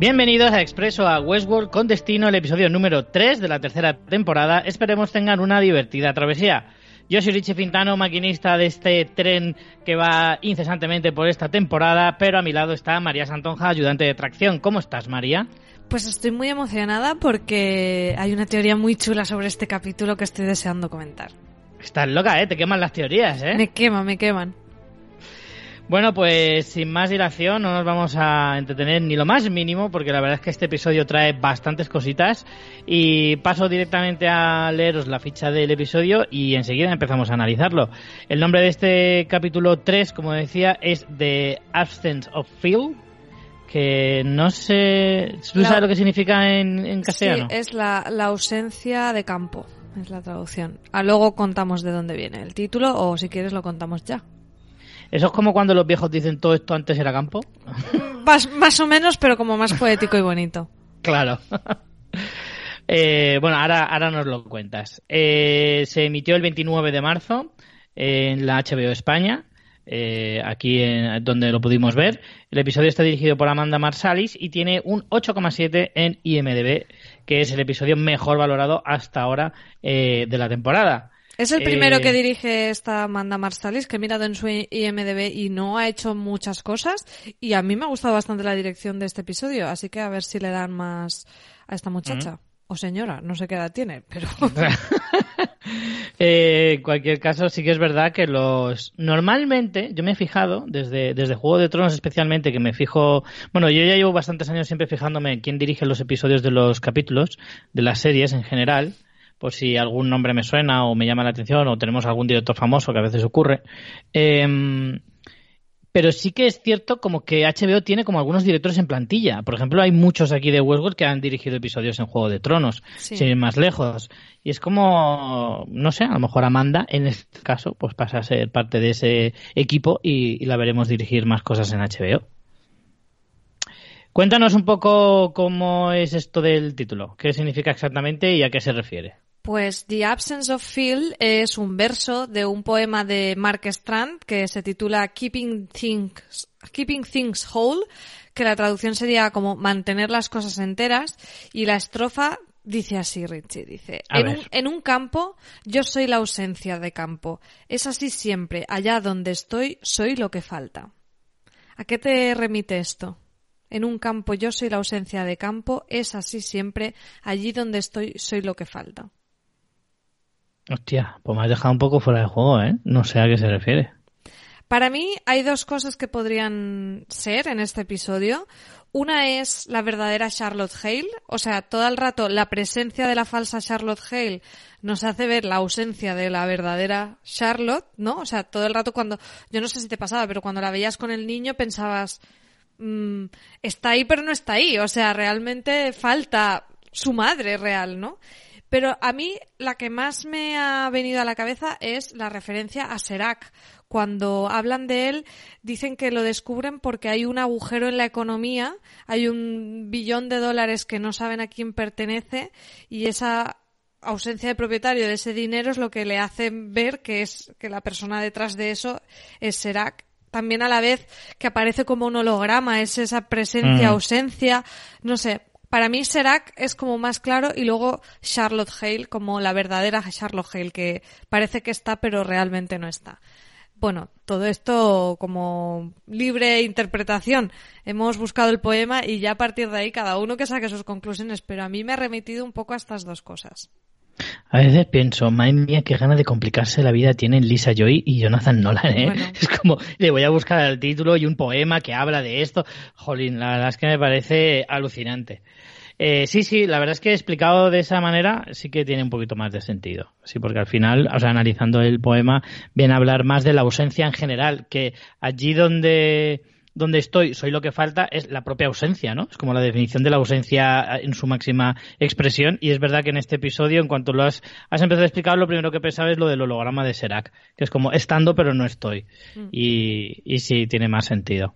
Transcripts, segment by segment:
Bienvenidos a Expreso a Westworld con destino el episodio número 3 de la tercera temporada. Esperemos tengan una divertida travesía. Yo soy Richie Fintano, maquinista de este tren que va incesantemente por esta temporada, pero a mi lado está María Santonja, ayudante de tracción. ¿Cómo estás, María? Pues estoy muy emocionada porque hay una teoría muy chula sobre este capítulo que estoy deseando comentar. Estás loca, ¿eh? Te queman las teorías, ¿eh? Me queman, me queman. Bueno, pues sin más dilación no nos vamos a entretener ni lo más mínimo porque la verdad es que este episodio trae bastantes cositas y paso directamente a leeros la ficha del episodio y enseguida empezamos a analizarlo. El nombre de este capítulo 3, como decía, es The Absence of Feel, que no sé... ¿Tú sabes lo que significa en, castellano? Sí, es la, la ausencia de campo, es la traducción. A luego contamos de dónde viene el título o si quieres lo contamos ya. Eso es como cuando los viejos dicen todo esto antes era campo. Más, o menos, pero como más poético y bonito. Claro. Eh, bueno, ahora, ahora nos lo cuentas. Eh, se emitió el 29 de marzo en la HBO España, eh, aquí en, donde lo pudimos ver. El episodio está dirigido por Amanda Marsalis y tiene un 8,7 en IMDB, que es el episodio mejor valorado hasta ahora de la temporada. Es el primero que eh, dirige esta Amanda Marsalis, que he mirado en su IMDB y no ha hecho muchas cosas. Y a mí me ha gustado bastante la dirección de este episodio, así que a ver si le dan más a esta muchacha. O señora, no sé qué edad tiene, pero... Eh, en cualquier caso, sí que es verdad que los... Normalmente, yo me he fijado, desde, desde Juego de Tronos especialmente, que me fijo... Bueno, yo ya llevo bastantes años siempre fijándome en quién dirige los episodios de los capítulos, de las series en general por si algún nombre me suena o me llama la atención o tenemos algún director famoso que a veces ocurre. Em, pero sí que es cierto como que HBO tiene como algunos directores en plantilla. Por ejemplo, hay muchos aquí de Westworld que han dirigido episodios en Juego de Tronos, sin ir más lejos. Y es como, no sé, a lo mejor Amanda, en este caso, pues pasa a ser parte de ese equipo y la veremos dirigir más cosas en HBO. Cuéntanos un poco cómo es esto del título, qué significa exactamente y a qué se refiere. Pues The Absence of Feel es un verso de un poema de Mark Strand que se titula Keeping Things, Keeping Things Whole, que la traducción sería como mantener las cosas enteras, y la estrofa dice así, Richie, dice, en un, en un, campo yo soy la ausencia de campo, es así siempre, allá donde estoy soy lo que falta. ¿A qué te remite esto? En un campo yo soy la ausencia de campo, es así siempre, allí donde estoy soy lo que falta. Hostia, pues me has dejado un poco fuera de juego, ¿eh? No sé a qué se refiere. Para mí hay dos cosas que podrían ser en este episodio. Una es la verdadera Charlotte Hale, o sea, todo el rato la presencia de la falsa Charlotte Hale nos hace ver la ausencia de la verdadera Charlotte, ¿no? O sea, todo el rato cuando, yo no sé si te pasaba, pero cuando la veías con el niño pensabas, mmm, está ahí pero no está ahí, o sea, realmente falta su madre real, ¿no? Pero a mí la que más me ha venido a la cabeza es la referencia a Serac. Cuando hablan de él, dicen que lo descubren porque hay un agujero en la economía, hay un billón de dólares que no saben a quién pertenece y esa ausencia de propietario de ese dinero es lo que le hace ver que es que la persona detrás de eso es Serac también a la vez que aparece como un holograma, es esa presencia, mm. ausencia, no sé, para mí Serac es como más claro y luego Charlotte Hale como la verdadera Charlotte Hale que parece que está pero realmente no está. Bueno, todo esto como libre interpretación. Hemos buscado el poema y ya a partir de ahí cada uno que saque sus conclusiones, pero a mí me ha remitido un poco a estas dos cosas. A veces pienso, madre mía, qué ganas de complicarse la vida tienen Lisa Joy y Jonathan Nolan, ¿eh? Es como, le voy a buscar el título y un poema que habla de esto. Jolín, la verdad es que me parece alucinante. Eh, sí, sí, la verdad es que explicado de esa manera sí que tiene un poquito más de sentido. Sí, porque al final, o sea, analizando el poema, viene a hablar más de la ausencia en general, que allí donde donde estoy, soy lo que falta, es la propia ausencia, ¿no? Es como la definición de la ausencia en su máxima expresión. Y es verdad que en este episodio, en cuanto lo has, has empezado a explicar, lo primero que pensaba es lo del holograma de Serac, que es como estando pero no estoy. Mm. Y, y sí, tiene más sentido.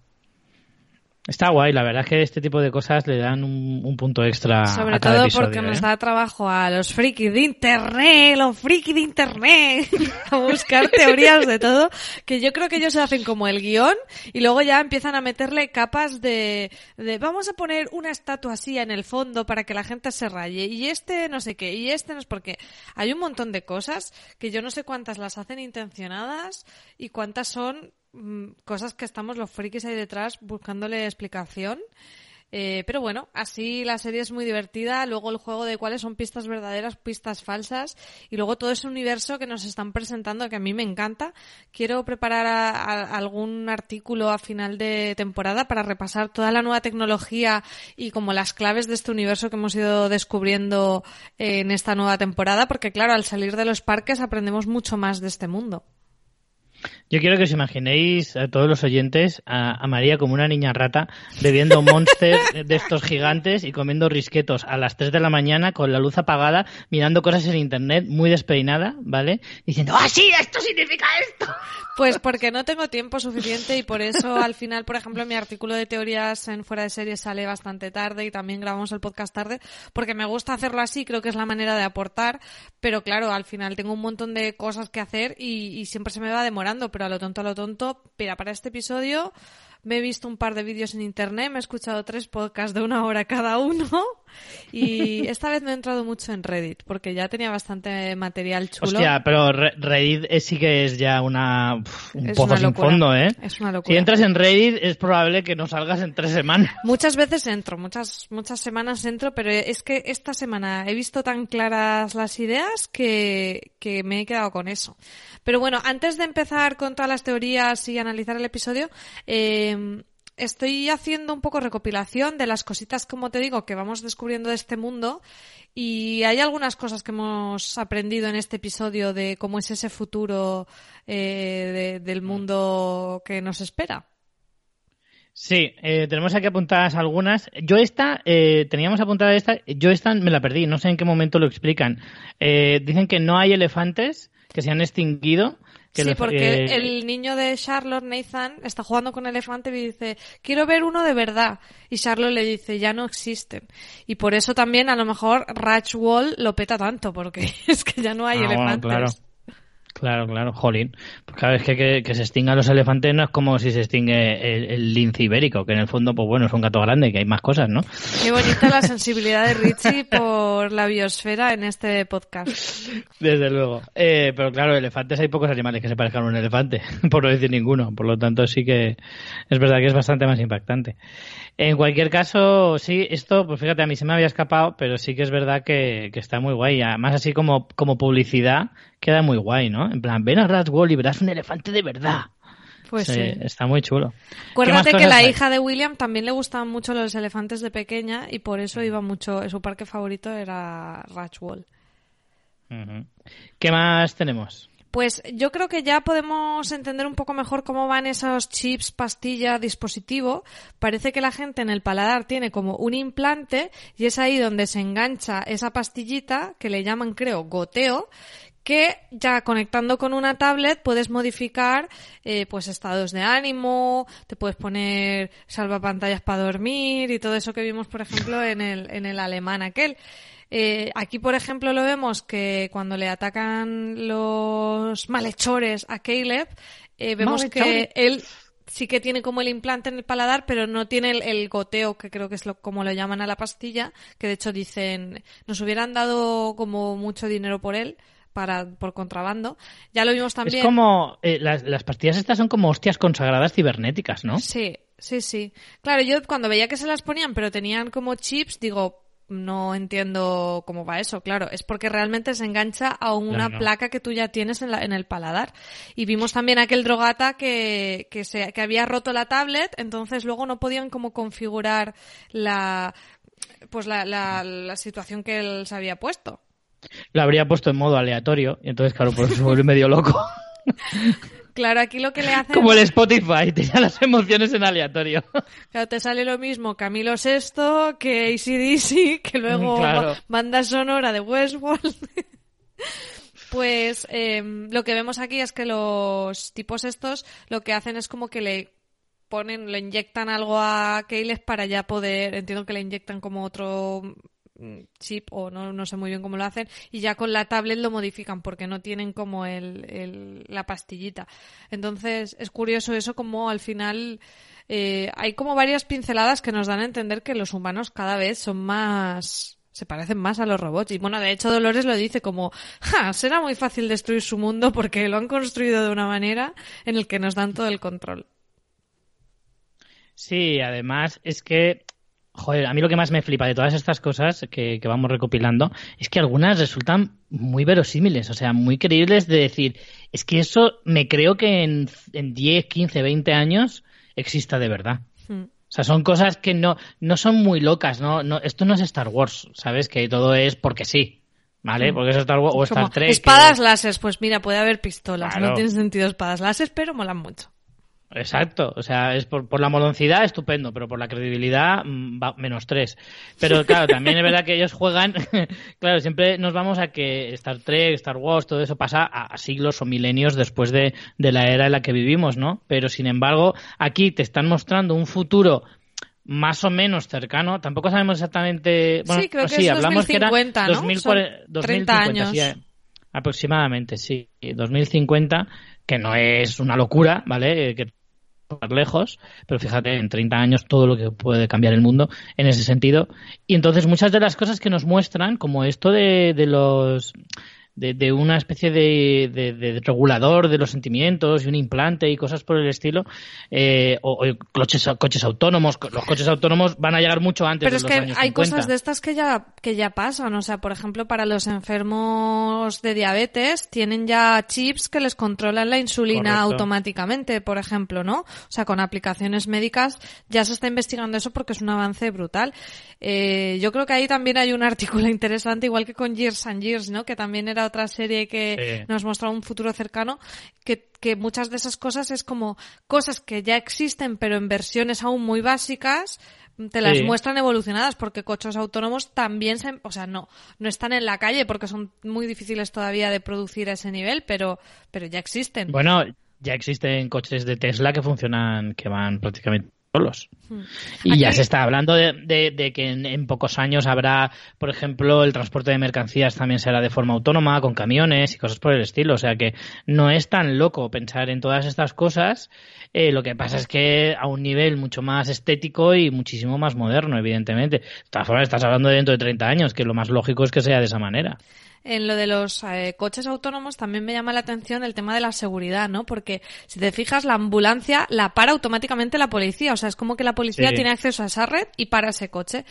Está guay, la verdad es que este tipo de cosas le dan un, punto extra. Sobre a cada todo porque nos ¿eh? da trabajo a los frikis de internet, los frikis de internet, a buscar teorías de todo, que yo creo que ellos hacen como el guion y luego ya empiezan a meterle capas de, de vamos a poner una estatua así en el fondo para que la gente se raye y este no sé qué y este no es porque hay un montón de cosas que yo no sé cuántas las hacen intencionadas y cuántas son cosas que estamos los frikis ahí detrás buscándole explicación. Eh, pero bueno, así la serie es muy divertida. Luego el juego de cuáles son pistas verdaderas, pistas falsas. Y luego todo ese universo que nos están presentando que a mí me encanta. Quiero preparar algún artículo a final de temporada para repasar toda la nueva tecnología y como las claves de este universo que hemos ido descubriendo en esta nueva temporada. Porque claro, al salir de los parques aprendemos mucho más de este mundo. Yo quiero que os imaginéis a todos los oyentes a, María como una niña rata bebiendo Monster de estos gigantes y comiendo risquetos a las 3 de la mañana con la luz apagada, mirando cosas en internet muy despeinada, ¿vale? Diciendo, ¡ah, sí, esto significa esto! Pues porque no tengo tiempo suficiente y por eso al final, por ejemplo, mi artículo de teorías en fuera de serie sale bastante tarde y también grabamos el podcast tarde, porque me gusta hacerlo así, creo que es la manera de aportar, pero claro, al final tengo un montón de cosas que hacer y, y siempre se me va demorando, pero a lo tonto a lo tonto, pero para este episodio me he visto un par de vídeos en internet, me he escuchado tres podcasts de una hora cada uno y esta vez me he entrado mucho en Reddit porque ya tenía bastante material chulo. Hostia, pero Reddit sí que es ya una, un pozo sin fondo, ¿eh? Es una locura. Si entras en Reddit es probable que no salgas en tres semanas. Muchas veces entro, muchas, muchas semanas entro, pero es que esta semana he visto tan claras las ideas que, que me he quedado con eso. Pero bueno, antes de empezar con todas las teorías y analizar el episodio, eh, estoy haciendo un poco recopilación de las cositas, como te digo, que vamos descubriendo de este mundo. Y hay algunas cosas que hemos aprendido en este episodio de cómo es ese futuro eh, del mundo que nos espera. Sí, eh, tenemos aquí apuntadas algunas. Yo esta, eh, teníamos apuntada esta, yo esta me la perdí, no sé en qué momento lo explican. Eh, dicen que no hay elefantes que se han extinguido. Sí, porque el niño de Charlotte, Nathan, está jugando con elefante y dice, quiero ver uno de verdad. Y Charlotte le dice, ya no existen. Y por eso también a lo mejor Ratch Wall lo peta tanto, porque es que ya no hay ah, elefantes. Claro, claro, jolín. Pues cada vez que, que, se extingan los elefantes no es como si se extingue el, lince ibérico, que en el fondo, pues bueno, es un gato grande, que hay más cosas, ¿no? Qué bonita la sensibilidad de Richie por la biosfera en este podcast. Desde luego. Eh, pero claro, elefantes hay pocos animales que se parezcan a un elefante, por no decir ninguno. Por lo tanto, sí que es verdad que es bastante más impactante. En cualquier caso, sí, esto, pues fíjate, a mí se me había escapado, pero sí que es verdad que, que está muy guay. Además, así como, como publicidad, queda muy guay, ¿no? En plan, ven a Raswall y verás un elefante de verdad. Pues sí, Está muy chulo. Acuérdate que la hija de William también le gustaban mucho los elefantes de pequeña y por eso iba mucho, su parque favorito era Ratchwall. ¿Qué más tenemos? Pues yo creo que ya podemos entender un poco mejor cómo van esos chips, pastilla, dispositivo. Parece que la gente en el paladar tiene como un implante y es ahí donde se engancha esa pastillita que le llaman, creo, goteo que ya conectando con una tablet puedes modificar eh, pues estados de ánimo, te puedes poner salvapantallas para dormir y todo eso que vimos por ejemplo en el, en el alemán aquel. Eh, aquí, por ejemplo, lo vemos que cuando le atacan los malhechores a Caleb, eh, vemos que él sí que tiene como el implante en el paladar, pero no tiene el, goteo, que creo que es lo, como lo llaman a la pastilla, que de hecho dicen, nos hubieran dado como mucho dinero por él, para por contrabando. Ya lo vimos también. Es como eh, las, las pastillas estas son como hostias consagradas cibernéticas, ¿no? Sí, sí, sí. Claro, yo cuando veía que se las ponían, pero tenían como chips, digo, no entiendo cómo va eso, claro. Es porque realmente se engancha a una placa que tú ya tienes en, la, en, el paladar. Y vimos también aquel drogata que, que, se, que había roto la tablet, entonces luego no podían como configurar la, pues la, la, la situación que él se había puesto. Lo habría puesto en modo aleatorio, y entonces, claro, por eso se vuelve medio loco. Claro, aquí lo que le hacen... Como el Spotify, te da las emociones en aleatorio. Claro, te sale lo mismo Camilo VI que ACDC, que luego banda sonora de Westworld. pues em, lo que vemos aquí es que los tipos estos lo que hacen es como que le ponen, le inyectan algo a Keyles para ya poder, entiendo que le inyectan como otro chip o no, no sé muy bien cómo lo hacen y ya con la tablet lo modifican porque no tienen como el, la pastillita. Entonces es curioso eso como al final eh, hay como varias pinceladas que nos dan a entender que los humanos cada vez son más se parecen más a los robots. Y bueno, de hecho Dolores lo dice como, ja, será muy fácil destruir su mundo porque lo han construido de una manera en el que nos dan todo el control. Sí, además es que Joder, a mí lo que más me flipa de todas estas cosas que, vamos recopilando es que algunas resultan muy verosímiles, o sea, muy creíbles de decir, es que eso me creo que en, en 10, 15, 20 años exista de verdad. Hmm. O sea, son cosas que no, no son muy locas, ¿no? no Esto no es Star Wars, ¿sabes? Que todo es porque sí. ¿Vale? Hmm. Porque es Star Wars o Star Trek. Espadas láser, pues mira, puede haber pistolas. No tiene sentido espadas láser, pero molan mucho. Exacto, o sea, es por, por, la moloncidad estupendo, pero por la credibilidad mm, va menos tres. Pero claro, también es verdad que ellos juegan, claro, siempre nos vamos a que Star Trek, Star Wars, todo eso pasa a, siglos o milenios después de, de, la era en la que vivimos, ¿no? Pero sin embargo, aquí te están mostrando un futuro más o menos cercano, tampoco sabemos exactamente, bueno, sí, creo que sí, hablamos 2050, que era 2050, años. aproximadamente, sí, 2050 que no es una locura, ¿vale? Que lejos, pero fíjate, en 30 años todo lo que puede cambiar el mundo en ese sentido. Y entonces muchas de las cosas que nos muestran, como esto de, de los de, una especie de, regulador de los sentimientos y un implante y cosas por el estilo, eh, o, coches, coches autónomos. Los coches autónomos van a llegar mucho antes. Pero es que hay cosas de estas que ya, que ya pasan. O sea, por ejemplo, para los enfermos de diabetes tienen ya chips que les controlan la insulina automáticamente, por ejemplo, ¿no? O sea, con aplicaciones médicas ya se está investigando eso porque es un avance brutal. Eh, yo creo que ahí también hay un artículo interesante, igual que con Years and Years, ¿no? Que también era otra serie que nos mostraba un futuro cercano, que, que muchas de esas cosas es como cosas que ya existen, pero en versiones aún muy básicas, te las muestran evolucionadas porque coches autónomos también se, o sea, no, no están en la calle porque son muy difíciles todavía de producir a ese nivel, pero, pero ya existen. Bueno, ya existen coches de Tesla que funcionan, que van prácticamente solos. Hmm. Y ya se está hablando de, que en, pocos años habrá, por ejemplo, el transporte de mercancías también será de forma autónoma, con camiones y cosas por el estilo. O sea que no es tan loco pensar en todas estas cosas. Eh, lo que pasa es que a un nivel mucho más estético y muchísimo más moderno, evidentemente. De todas formas, estás hablando de dentro de 30 años, que lo más lógico es que sea de esa manera en lo de los eh, coches autónomos también me llama la atención el tema de la seguridad, ¿no? Porque si te fijas, la ambulancia la para automáticamente la policía. O sea, es como que la policía tiene acceso a esa red y para ese coche.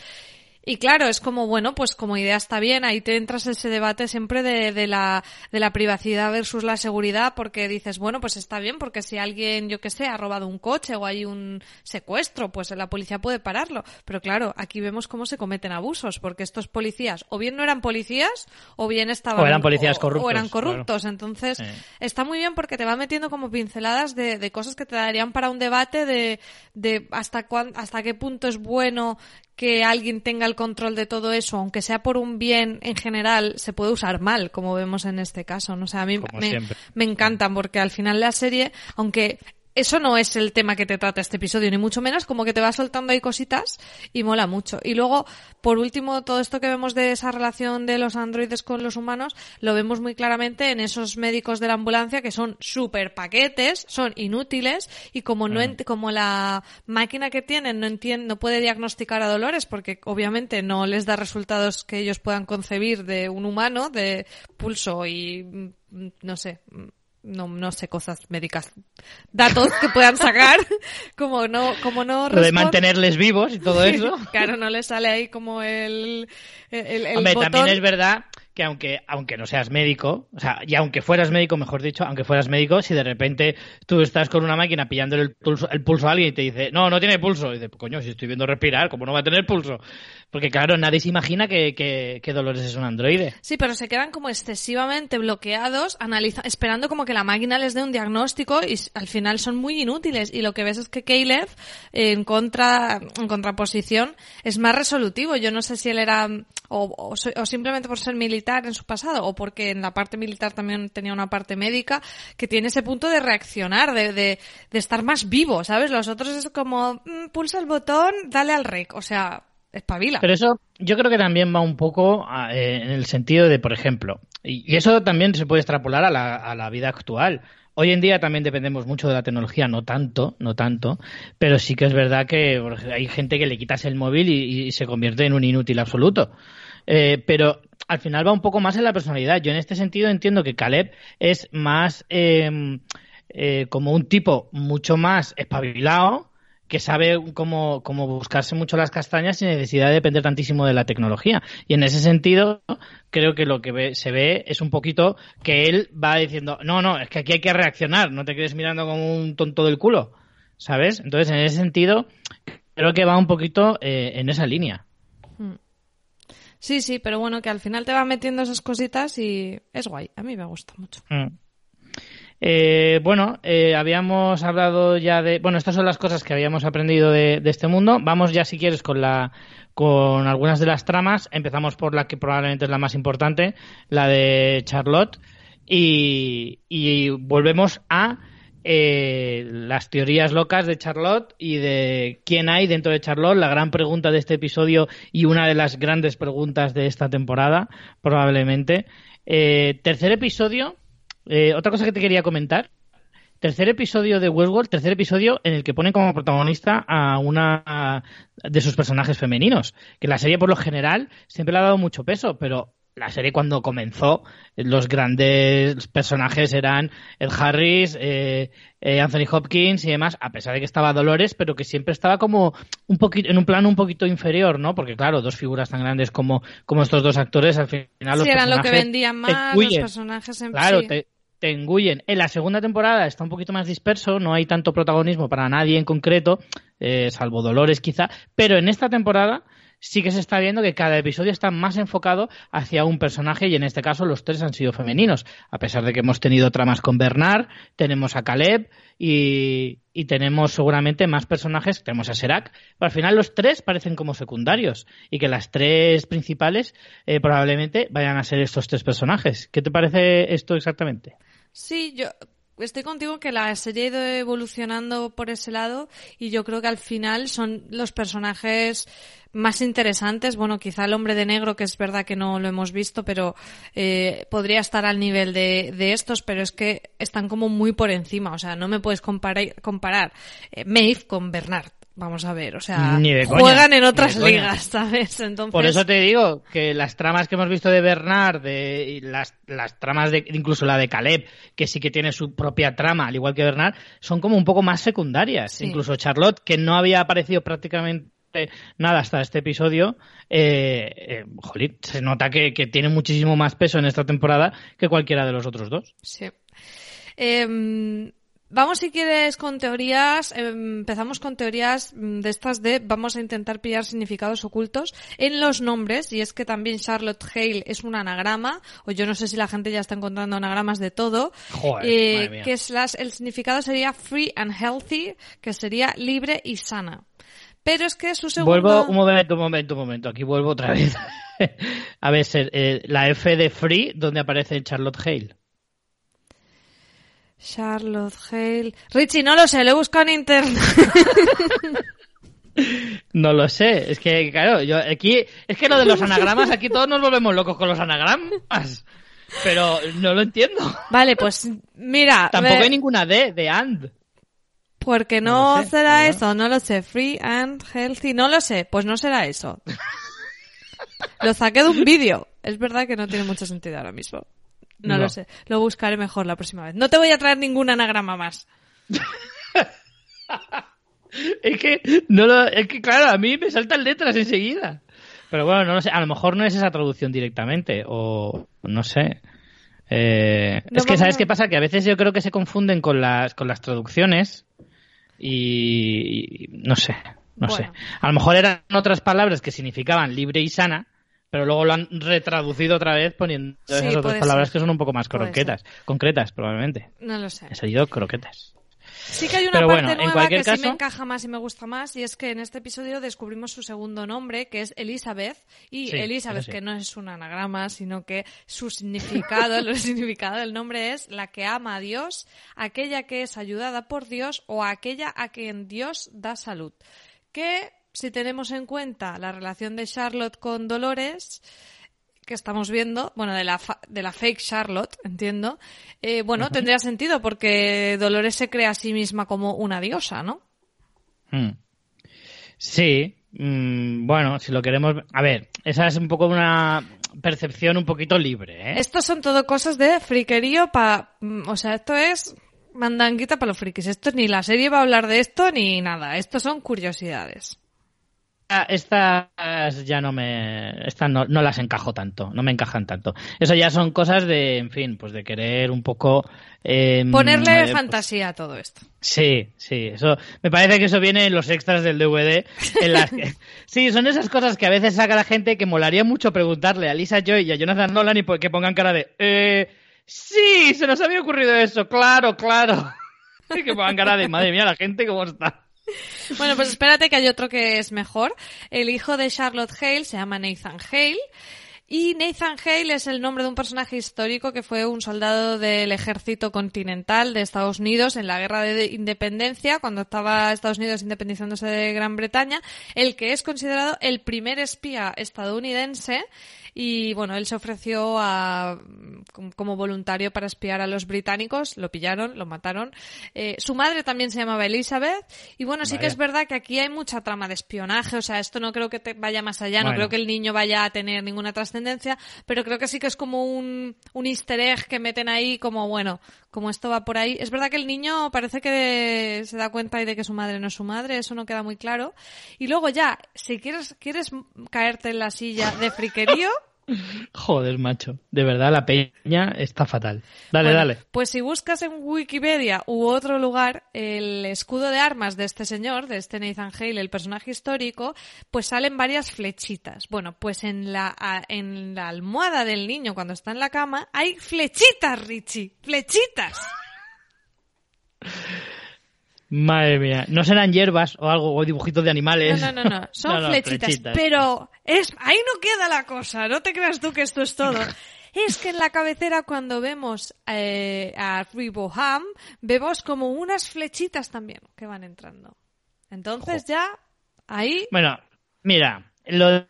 Y claro, es como, bueno, pues como idea está bien, ahí te entras ese debate siempre de, de, la, de la privacidad versus la seguridad, porque dices, bueno, pues está bien, porque si alguien, yo que sé, ha robado un coche o hay un secuestro, pues la policía puede pararlo. Pero claro, aquí vemos cómo se cometen abusos, porque estos policías o bien no eran policías o bien estaban... O eran policías corruptos. O eran corruptos. Entonces, está muy bien porque te va metiendo como pinceladas de, de cosas que te darían para un debate de, de hasta, cuán, hasta qué punto es bueno que alguien tenga el control de todo eso, aunque sea por un bien en general, se puede usar mal, como vemos en este caso. ¿no? O sea, a mí me, me encantan porque al final la serie, aunque eso no es el tema que te trata este episodio, ni mucho menos, como que te va soltando ahí cositas y mola mucho. Y luego, por último, todo esto que vemos de esa relación de los androides con los humanos, lo vemos muy claramente en esos médicos de la ambulancia que son súper paquetes, son inútiles y como no Mm. como la máquina que tienen no entiende, no puede diagnosticar a Dolores porque obviamente no les da resultados que ellos puedan concebir de un humano, de pulso y mm, no sé, mm, no, no sé cosas médicas, datos que puedan sacar, como no, como no Lo de mantenerles vivos y todo eso. Claro, no le sale ahí como el, el, el Hombre, botón. también es verdad que aunque, aunque no seas médico, o sea, y aunque fueras médico, mejor dicho, aunque fueras médico, si de repente tú estás con una máquina pillándole el pulso, el pulso a alguien y te dice, no, no tiene pulso, y dice, coño, si estoy viendo respirar, ¿cómo no va a tener pulso? Porque claro, nadie se imagina que, que, que Dolores es un androide. Sí, pero se quedan como excesivamente bloqueados, analiza esperando como que la máquina les dé un diagnóstico y al final son muy inútiles. Y lo que ves es que Caleb, en contra, en contraposición, es más resolutivo. Yo no sé si él era, o, o simplemente por ser militar en su pasado, o porque en la parte militar también tenía una parte médica, que tiene ese punto de reaccionar, de, de, de estar más vivo, ¿sabes? Los otros es como, mm, pulsa el botón, dale al rec, o sea, espabila. Pero eso yo creo que también va un poco eh, en el sentido de, por ejemplo, y, eso también se puede extrapolar a la, a la vida actual. Hoy en día también dependemos mucho de la tecnología, no tanto, no tanto, pero sí que es verdad que hay gente que le quitas el móvil y, se convierte en un inútil absoluto. Eh, pero al final va un poco más en la personalidad. Yo en este sentido entiendo que Caleb es más eh, eh, como un tipo mucho más espabilado, que sabe cómo, cómo buscarse mucho las castañas sin necesidad de depender tantísimo de la tecnología. Y en ese sentido, creo que lo que se ve es un poquito que él va diciendo, no, no, es que aquí hay que reaccionar, no te quedes mirando como un tonto del culo, ¿sabes? Entonces, en ese sentido, creo que va un poquito eh, en esa línea. Sí, sí, pero bueno, que al final te va metiendo esas cositas y es guay. A mí me gusta mucho. Mm. Eh, bueno, eh, habíamos hablado ya de. Bueno, estas son las cosas que habíamos aprendido de, de este mundo. Vamos ya, si quieres, con la con algunas de las tramas. Empezamos por la que probablemente es la más importante, la de Charlotte. Y, volvemos a eh, las teorías locas de Charlotte y de quién hay dentro de Charlotte, la gran pregunta de este episodio y una de las grandes preguntas de esta temporada, probablemente. Eh, tercer episodio, eh, otra cosa que te quería comentar. Tercer episodio de Westworld, tercer episodio en el que ponen como protagonista a una de sus personajes femeninos. Que la serie, por lo general, siempre le ha dado mucho peso, pero la serie cuando comenzó, los grandes personajes eran Ed Harris, eh, eh, Anthony Hopkins y demás, a pesar de que estaba Dolores, pero que siempre estaba como un poquito, en un plano un poquito inferior, ¿no? Porque claro, dos figuras tan grandes como, como estos dos actores, al final los Sí, eran lo que vendían más, los personajes en Claro, sí. te, te engullen. En la segunda temporada está un poquito más disperso, no hay tanto protagonismo para nadie en concreto, eh, salvo Dolores quizá, pero en esta temporada sí que se está viendo que cada episodio está más enfocado hacia un personaje y en este caso los tres han sido femeninos, a pesar de que hemos tenido tramas con Bernard, tenemos a Caleb y, tenemos seguramente más personajes, tenemos a Serac, pero al final los tres parecen como secundarios y que las tres principales eh, probablemente vayan a ser estos tres personajes. ¿Qué te parece esto exactamente? Sí, yo estoy contigo que la serie ha ido evolucionando por ese lado y yo creo que al final son los personajes más interesantes. Bueno, quizá el hombre de negro, que es verdad que no lo hemos visto, pero eh, podría estar al nivel de, de estos, pero es que están como muy por encima. O sea, no me puedes comparar, comparar eh, Maeve con Bernard. Vamos a ver, o sea, coña, juegan en otras ligas, ¿sabes? Entonces, Por eso te digo que las tramas que hemos visto de Bernard, de, y las, las tramas de, incluso la de Caleb, que sí que tiene su propia trama, al igual que Bernard, son como un poco más secundarias. Sí. Incluso Charlotte, que no había aparecido prácticamente nada hasta este episodio, eh, eh, jolín, se nota que, que tiene muchísimo más peso en esta temporada que cualquiera de los otros dos. Sí. Em, vamos, si quieres, con teorías. em, empezamos con teorías mm, de estas de vamos a intentar pillar significados ocultos en los nombres. Y es que también Charlotte Hale es un anagrama, o yo no sé si la gente ya está encontrando anagramas de todo. Joder, eh, madre mía. que es las, el significado sería free and healthy, que sería libre y sana. Pero es que su segundo... Vuelvo un momento, un momento, un momento. Aquí vuelvo otra vez. A ver, eh, la F de Free, donde aparece Charlotte Hale. Charlotte Hale. Richie, no lo sé, lo he buscado en internet. No lo sé, es que, claro, yo aquí, es que lo de los anagramas, aquí todos nos volvemos locos con los anagramas, pero no lo entiendo. Vale, pues mira. Tampoco ve- hay ninguna D de and. Porque No no, sé, será ¿no? eso, no lo sé. Free and healthy, no lo sé, pues no será eso. lo saqué de un vídeo. Es verdad que no tiene mucho sentido ahora mismo. No, No. lo sé. Lo buscaré mejor la próxima vez. No te voy a traer ningún anagrama más. Es que, no lo, es que claro, a mí me saltan letras enseguida. Pero bueno, no lo sé, a lo mejor no es esa traducción directamente, o no sé. Eh, No es que, ¿sabes qué pasa? Que a veces yo creo que se confunden con las, con las traducciones y, y no sé, no Bueno. sé. A lo mejor eran otras palabras que significaban libre y sana, pero luego lo han retraducido otra vez poniendo Sí, esas otras palabras ser. que son un poco más croquetas, concretas probablemente. No lo sé. He salido croquetas. Sí que hay una Pero parte bueno, en nueva cualquier que sí me encaja más y me gusta más, y es que en este episodio descubrimos su segundo nombre, que es Elizabeth, y Sí, Elizabeth, sí. que no es un anagrama, sino que su significado, el significado del nombre es la que ama a Dios, aquella que es ayudada por Dios o aquella a quien Dios da salud. Que, si tenemos en cuenta la relación de Charlotte con Dolores, que estamos viendo, bueno, de la, fa- de la fake Charlotte, entiendo, eh, bueno, tendría sentido porque Dolores se crea a sí misma como una diosa, ¿no? Mm. Sí, mm, bueno, si lo queremos... A ver, esa es un poco una percepción un poquito libre, ¿eh? Estos son todo cosas de friquerío para... O sea, esto es mandanguita para los frikis. Esto ni la serie va a hablar de esto ni nada. Esto son curiosidades. Ah, Estas ya no me... Estas no, no las encajo tanto, no me encajan tanto. Eso ya son cosas de, en fin, pues de querer un poco... eh, Ponerle eh, pues, fantasía a todo esto. Sí, sí, eso me parece que eso viene en los extras del DVD. En las que, sí, son esas cosas que a veces saca la gente que molaría mucho preguntarle a Lisa Joy y a Jonathan Nolan y que pongan cara de eh, sí, se nos había ocurrido eso, claro, claro. Y que pongan cara de madre mía, la gente cómo está. Bueno, pues espérate que hay otro que es mejor. El hijo de Charlotte Hale se llama Nathan Hale. Y Nathan Hale es el nombre de un personaje histórico que fue un soldado del ejército continental de Estados Unidos en la guerra de independencia, cuando estaba Estados Unidos independizándose de Gran Bretaña, el que es considerado el primer espía estadounidense. Y bueno, él se ofreció a, como voluntario para espiar a los británicos, lo pillaron, lo mataron. Eh, su madre también se llamaba Elizabeth. Y bueno, sí que es verdad que aquí hay mucha trama de espionaje, o sea, esto no creo que te vaya más allá, no creo que el niño vaya a tener ninguna trascendencia, pero creo que sí que es como un, un easter egg que meten ahí como, bueno, como esto va por ahí. Es verdad que el niño parece que se da cuenta de que su madre no es su madre, eso no queda muy claro. Y luego ya, si quieres, quieres caerte en la silla de friquerío, Joder, macho, de verdad la peña está fatal. Dale, Bueno, dale. Pues si buscas en Wikipedia u otro lugar el escudo de armas de este señor, de este Nathan Hale, el personaje histórico, pues salen varias flechitas. Bueno, pues en la, en la almohada del niño cuando está en la cama hay flechitas, Richie. Flechitas. Madre mía, no serán hierbas o algo, o dibujitos de animales. No, no, no, no. Son No, no, flechitas. Pero es, ahí no queda la cosa. No te creas tú que esto es todo. Es que en la cabecera cuando vemos eh, a Riboham, vemos como unas flechitas también que van entrando. Entonces ya, ahí, Bueno, mira, lo,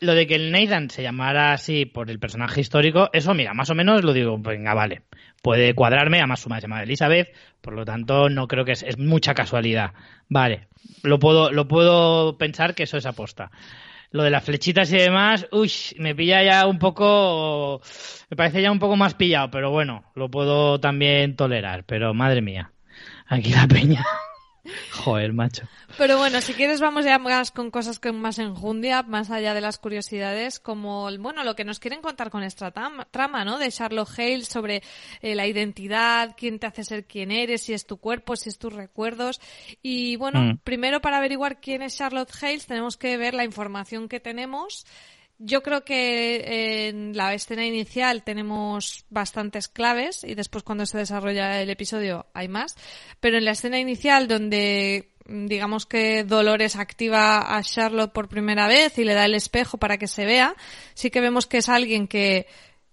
lo de que el Nathan se llamara así por el personaje histórico, eso, mira, más o menos lo digo, venga, vale. Puede cuadrarme, además su madre se llama Elizabeth, por lo tanto no creo que es, es mucha casualidad. Vale, lo puedo, lo puedo pensar que eso es aposta. Lo de las flechitas y demás, uy, me pilla ya un poco, me parece ya un poco más pillado, pero bueno, lo puedo también tolerar, pero madre mía, aquí la peña. Joder, macho. Pero bueno, si quieres vamos ya más con cosas con más enjundia, más allá de las curiosidades, como el- bueno, lo que nos quieren contar con esta trama, ¿no? De Charlotte Hale sobre eh, la identidad, quién te hace ser quién eres, si es tu cuerpo, si es tus recuerdos. Y bueno, Mm. primero para averiguar quién es Charlotte Hale tenemos que ver la información que tenemos. Yo creo que en la escena inicial tenemos bastantes claves y después cuando se desarrolla el episodio hay más. Pero en la escena inicial donde mm, digamos que Dolores activa a Charlotte por primera vez y le da el espejo para que se vea, sí que vemos que es alguien que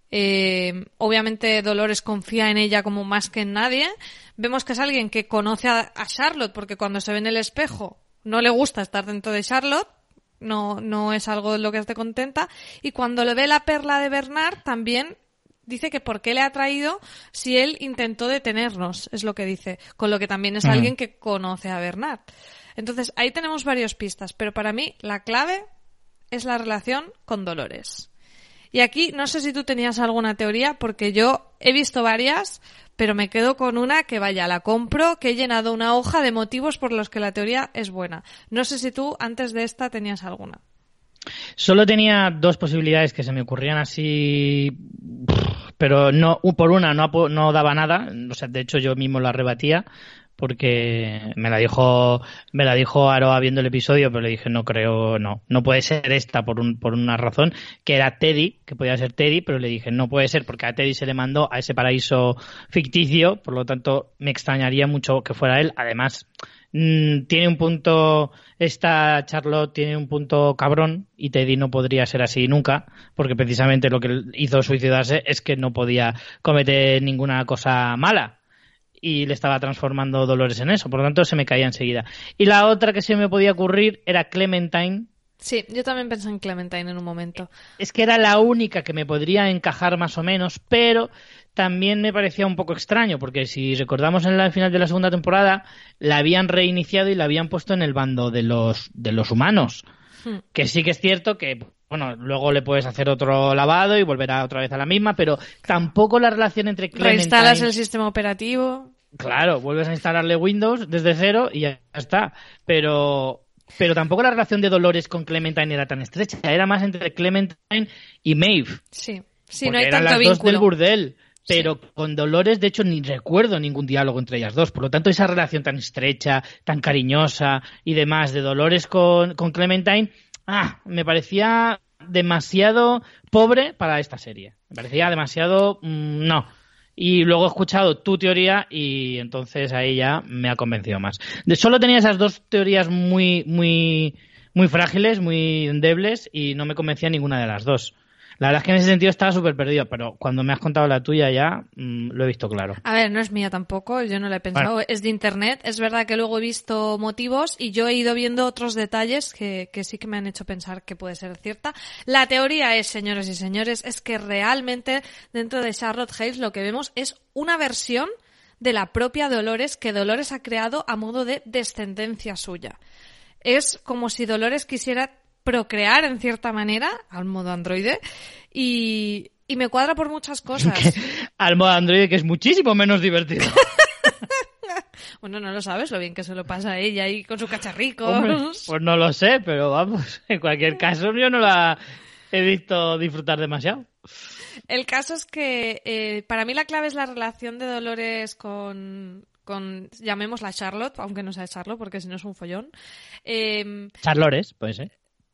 Eh, obviamente Dolores confía en ella como más que en nadie. Vemos que es alguien que conoce a, a Charlotte porque cuando se ve en el espejo no le gusta estar dentro de Charlotte. No, no es algo de lo que esté contenta. Y cuando le ve la perla de Bernard, también dice que por qué le ha traído si él intentó detenernos, es lo que dice. Con lo que también es alguien que conoce a Bernard. Entonces, ahí tenemos varias pistas, pero para mí la clave es la relación con Dolores. Y aquí no sé si tú tenías alguna teoría, porque yo he visto varias, pero me quedo con una que vaya, la compro, que he llenado una hoja de motivos por los que la teoría es buena. No sé si tú antes de esta tenías alguna. Solo tenía dos posibilidades que se me ocurrían así, pero no por una no, no daba nada. O sea, de hecho yo mismo la rebatía porque me la dijo me la dijo Aroa viendo el episodio, pero le dije no creo, no, no puede ser esta por un, por una razón que era Teddy, que podía ser Teddy, pero le dije no puede ser porque a Teddy se le mandó a ese paraíso ficticio, por lo tanto me extrañaría mucho que fuera él. Además mm, tiene un punto, esta Charlotte tiene un punto cabrón y Teddy no podría ser así nunca, porque precisamente lo que hizo suicidarse es que no podía cometer ninguna cosa mala y le estaba transformando Dolores en eso, por lo tanto se me caía enseguida. Y la otra que se me podía ocurrir era Clementine, Sí, yo también pensé en Clementine en un momento. es que era la única que me podría encajar más o menos, pero también me parecía un poco extraño, porque si recordamos en el final de la segunda temporada, la habían reiniciado y la habían puesto en el bando de los, de los humanos. Hmm. Que sí que es cierto que, bueno, luego le puedes hacer otro lavado y volverá otra vez a la misma, pero tampoco la relación entre Clementine... Reinstalas el sistema operativo. Claro, vuelves a instalarle Windows desde cero y ya está. Pero, pero tampoco la relación de Dolores con Clementine era tan estrecha. Era más entre Clementine y Maeve. Sí, sí, no hay eran tanto las dos del burdel. Pero con Dolores, de hecho, ni recuerdo ningún diálogo entre ellas dos. Por lo tanto, esa relación tan estrecha, tan cariñosa y demás de Dolores con, con Clementine, ah, me parecía demasiado pobre para esta serie. Me parecía demasiado... mm, no. Y luego he escuchado tu teoría y entonces ahí ya me ha convencido más. De, solo tenía esas dos teorías muy, muy, muy frágiles, muy endebles y no me convencía ninguna de las dos. La verdad es que en ese sentido estaba súper perdido, pero cuando me has contado la tuya ya mm, lo he visto claro. A ver, no es mía tampoco, yo no la he pensado, Bueno. es de internet. Es verdad que luego he visto motivos y yo he ido viendo otros detalles que, que sí que me han hecho pensar que puede ser cierta. La teoría es, señores y señores, es que realmente dentro de Charlotte Hales lo que vemos es una versión de la propia Dolores que Dolores ha creado a modo de descendencia suya. Es como si Dolores quisiera procrear en cierta manera, al modo androide, y, y me cuadra por muchas cosas. Al modo Android, que es muchísimo menos divertido. Bueno, no lo sabes lo bien que se lo pasa a ella ahí con sus cacharricos. Hombre, pues no lo sé, pero vamos, en cualquier caso yo no la he visto disfrutar demasiado. El caso es que eh, para mí la clave es la relación de Dolores con, con llamémosla Charlotte, aunque no sea Charlotte porque si no es un follón. Eh, Charlores, puede ser.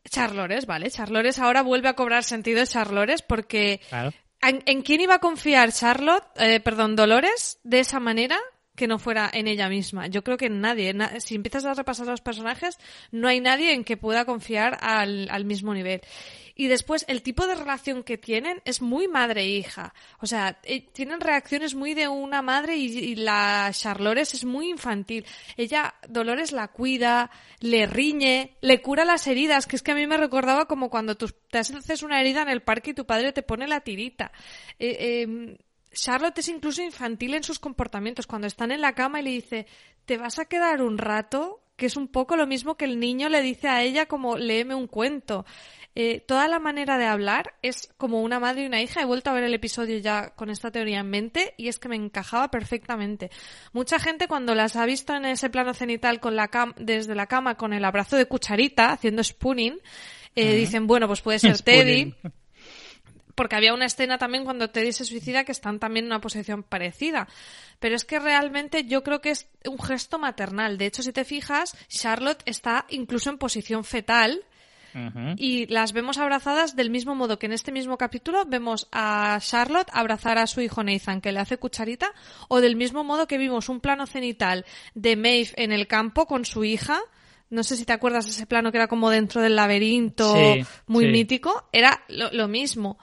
Charlores, ¿vale? Charlores ahora vuelve a cobrar sentido Charlores porque Claro. ¿en, en quién iba a confiar Charlotte, eh, perdón, Dolores, de esa manera que no fuera en ella misma? Yo creo que nadie. Na- si empiezas a repasar los personajes, no hay nadie en que pueda confiar al, mismo nivel. Y después, el tipo de relación que tienen es muy madre-hija. O sea, eh, tienen reacciones muy de una madre y, la Charlores es muy infantil. Ella, Dolores la cuida, le riñe, le cura las heridas, que es que a mí me recordaba como cuando tú te haces una herida en el parque y tu padre te pone la tirita. Eh, eh, Charlotte es incluso infantil en sus comportamientos. Cuando están en la cama y le dice, ¿te vas a quedar un rato? Que es un poco lo mismo que el niño le dice a ella como, léeme un cuento. Eh, toda la manera de hablar es como una madre y una hija. He vuelto a ver el episodio ya con esta teoría en mente y es que me encajaba perfectamente. Mucha gente cuando las ha visto en ese plano cenital con la cam desde la cama con el abrazo de cucharita haciendo spooning, eh, dicen, bueno, pues puede ser Teddy. Porque había una escena también cuando Teddy se suicida que están también en una posición parecida. Pero es que realmente yo creo que es un gesto maternal. De hecho, si te fijas, Charlotte está incluso en posición fetal y las vemos abrazadas del mismo modo que en este mismo capítulo vemos a Charlotte abrazar a su hijo Nathan que le hace cucharita o del mismo modo que vimos un plano cenital de Maeve en el campo con su hija. No sé si te acuerdas de ese plano que era como dentro del laberinto Sí, muy sí. mítico. Era lo, lo mismo.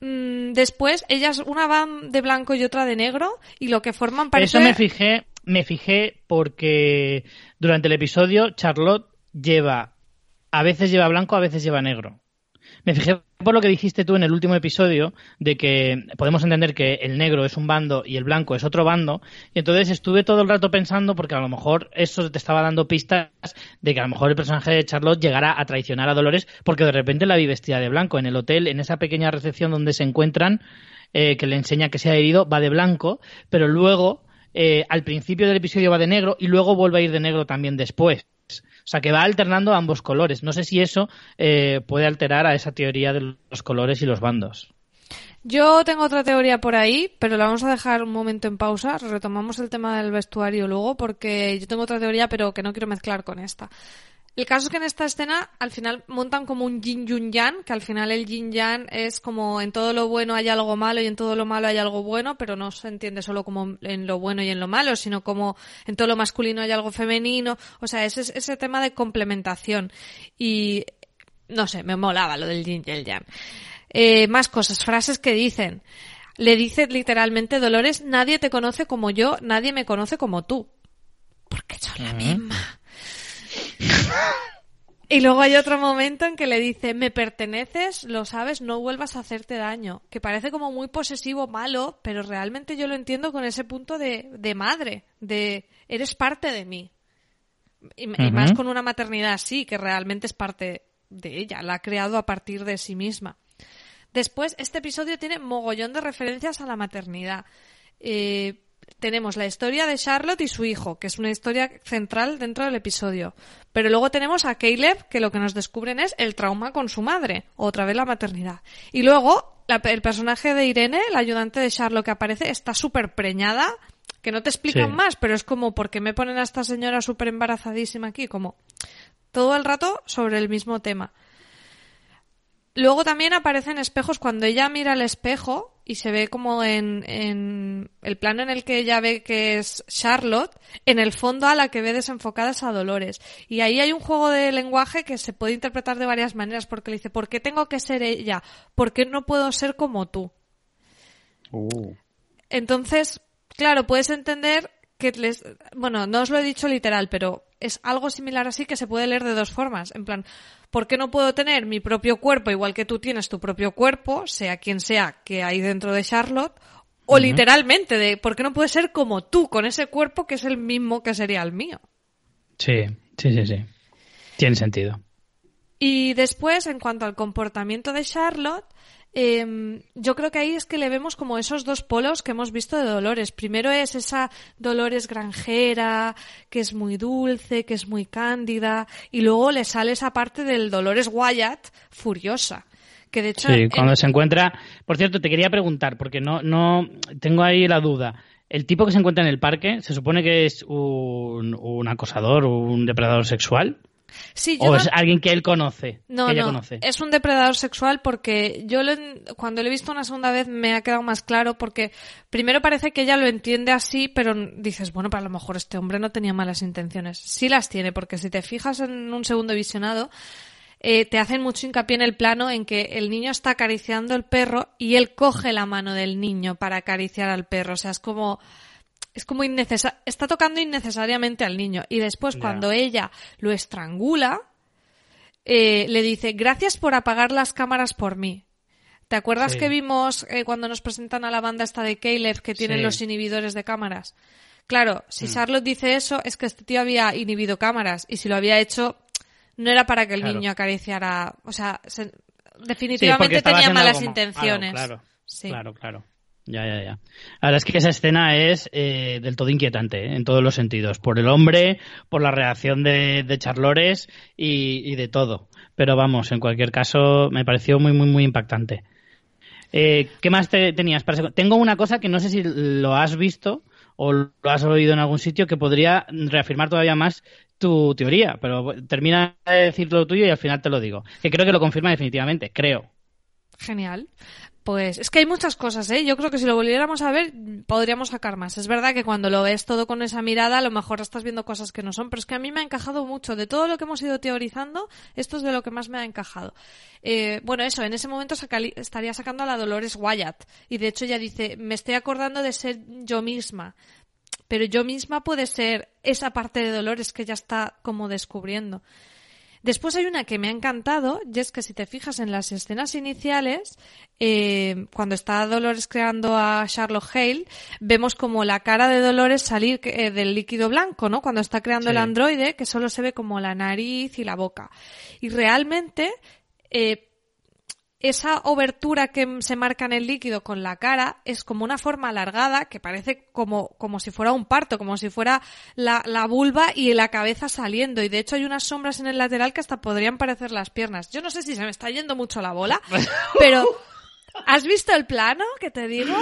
mm, después ellas, una van de blanco y otra de negro, y lo que forman parece... Eso me fijé, me fijé porque durante el episodio Charlotte lleva, a veces lleva blanco, a veces lleva negro. Me fijé por lo que dijiste tú en el último episodio, de que podemos entender que el negro es un bando y el blanco es otro bando, y entonces estuve todo el rato pensando, porque a lo mejor eso te estaba dando pistas de que a lo mejor el personaje de Charlotte llegará a traicionar a Dolores, porque de repente la vi vestida de blanco en el hotel, en esa pequeña recepción donde se encuentran, eh, que le enseña que se ha herido, va de blanco, pero luego, eh, al principio del episodio va de negro y luego vuelve a ir de negro también después. O sea, que va alternando ambos colores. No sé si eso eh, puede alterar a esa teoría de los colores y los bandos. Yo tengo otra teoría por ahí, pero la vamos a dejar un momento en pausa. Retomamos el tema del vestuario luego, porque yo tengo otra teoría, pero que no quiero mezclar con esta. El caso es que en esta escena al final montan como un yin yun yang, que al final el yin yang es como en todo lo bueno hay algo malo y en todo lo malo hay algo bueno, pero no se entiende solo como en lo bueno y en lo malo, sino como en todo lo masculino hay algo femenino, o sea, ese, ese tema de complementación. Y no sé, me molaba lo del yin y el yang. Eh, más cosas, frases que dicen. Le dice literalmente Dolores, nadie te conoce como yo, nadie me conoce como tú. Porque son la misma. Y luego hay otro momento en que le dice, me perteneces, lo sabes, no vuelvas a hacerte daño. Que parece como muy posesivo, malo, pero realmente yo lo entiendo con ese punto de, de madre, de eres parte de mí. Y, y más con una maternidad así, que realmente es parte de ella, la ha creado a partir de sí misma. Después, este episodio tiene mogollón de referencias a la maternidad. Eh, tenemos la historia de Charlotte y su hijo, que es una historia central dentro del episodio. Pero luego tenemos a Caleb, que lo que nos descubren es el trauma con su madre, otra vez la maternidad. Y luego la, el personaje de Irene, la ayudante de Charlotte que aparece, está súper preñada, que no te explican Sí. más, pero es como, ¿por qué me ponen a esta señora súper embarazadísima aquí? Como todo el rato sobre el mismo tema. Luego también aparecen espejos cuando ella mira al espejo y se ve como en, en el plano en el que ella ve que es Charlotte, en el fondo a la que ve desenfocadas a Dolores. Y ahí hay un juego de lenguaje que se puede interpretar de varias maneras porque le dice, ¿por qué tengo que ser ella? ¿Por qué no puedo ser como tú? Uh. Entonces, claro, puedes entender que les... Bueno, no os lo he dicho literal, pero es algo similar así que se puede leer de dos formas. En plan, ¿por qué no puedo tener mi propio cuerpo igual que tú tienes tu propio cuerpo, sea quien sea que hay dentro de Charlotte? O literalmente, de ¿por qué no puedes ser como tú, con ese cuerpo que es el mismo que sería el mío? Sí, sí, sí, sí. Tiene sentido. Y después, en cuanto al comportamiento de Charlotte, eh, yo creo que ahí es que le vemos como esos dos polos que hemos visto de Dolores. Primero es esa Dolores granjera, que es muy dulce, que es muy cándida, y luego le sale esa parte del Dolores Wyatt furiosa. Que de hecho, Sí, en- cuando se encuentra. Por cierto, te quería preguntar, porque no, no tengo ahí la duda. El tipo que se encuentra en el parque, ¿se supone que es un, un acosador, un depredador sexual? Sí, yo ¿O no- es alguien que él conoce? No, que ella no, conoce. es un depredador sexual porque yo lo cuando lo he visto una segunda vez me ha quedado más claro porque primero parece que ella lo entiende así, pero dices, bueno, para lo mejor este hombre no tenía malas intenciones. Sí las tiene, porque si te fijas en un segundo visionado, eh, te hacen mucho hincapié en el plano en que el niño está acariciando el perro y él coge la mano del niño para acariciar al perro. O sea, es como es como innecesario, está tocando innecesariamente al niño. Y después, cuando ella lo estrangula, eh, le dice, gracias por apagar las cámaras por mí. ¿Te acuerdas Sí. que vimos eh, cuando nos presentan a la banda esta de Caleb que tienen Sí. los inhibidores de cámaras? Claro, si Mm. Charlotte dice eso, es que este tío había inhibido cámaras. Y si lo había hecho, no era para que el Claro. niño acariciara. O sea, se- definitivamente tenía malas intenciones. Claro, claro, Sí. claro, claro. Ya, ya, ya. Verdad es que esa escena es eh, del todo inquietante, ¿eh? en todos los sentidos. Por el hombre, por la reacción de, de Charlores y, de todo. Pero vamos, en cualquier caso, me pareció muy, muy, muy impactante. Eh, ¿Qué más te- tenías? Para Tengo una cosa que no sé si lo has visto o lo has oído en algún sitio que podría reafirmar todavía más tu teoría, pero termina de decir lo tuyo y al final te lo digo. Que creo que lo confirma definitivamente, creo. Genial. Pues es que hay muchas cosas, ¿eh? Yo creo que si lo volviéramos a ver, podríamos sacar más. Es verdad que cuando lo ves todo con esa mirada, a lo mejor estás viendo cosas que no son, pero es que a mí me ha encajado mucho. De todo lo que hemos ido teorizando, esto es de lo que más me ha encajado. Eh, bueno, eso, en ese momento estaría sacando a la Dolores Wyatt. Y de hecho ella dice, me estoy acordando de ser yo misma. Pero yo misma puede ser esa parte de Dolores que ya está como descubriendo. Después hay una que me ha encantado, y es que si te fijas en las escenas iniciales, eh, cuando está Dolores creando a Charlotte Hale, vemos como la cara de Dolores salir eh, del líquido blanco, ¿no? Cuando está creando el androide, que solo se ve como la nariz y la boca. Y realmente, eh, esa obertura que se marca en el líquido con la cara es como una forma alargada que parece como, como si fuera un parto, como si fuera la, la, vulva y la cabeza saliendo. Y de hecho hay unas sombras en el lateral que hasta podrían parecer las piernas. Yo no sé si se me está yendo mucho la bola, pero ¿has visto el plano que te digo?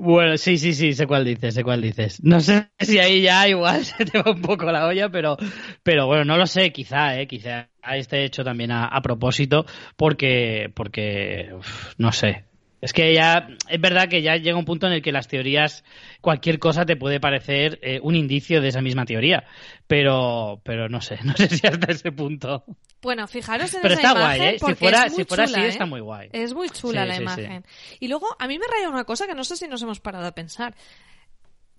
Bueno, sí, sí, sí, sé cuál dices, sé cuál dices. No sé si ahí ya igual se te va un poco la olla, pero, pero bueno, no lo sé, quizá, eh, quizá esté hecho también a, propósito, porque, porque, no sé, es que ya, es verdad que ya llega un punto en el que las teorías, cualquier cosa te puede parecer eh, un indicio de esa misma teoría, pero, pero no sé, no sé si hasta ese punto. Bueno, fijaros en pero esa está imagen guay, ¿eh? Si fuera, es muy si fuera chula, así, ¿eh? está muy guay. Es muy chula Sí, la sí, imagen. Y luego, a mí me raya una cosa que no sé si nos hemos parado a pensar.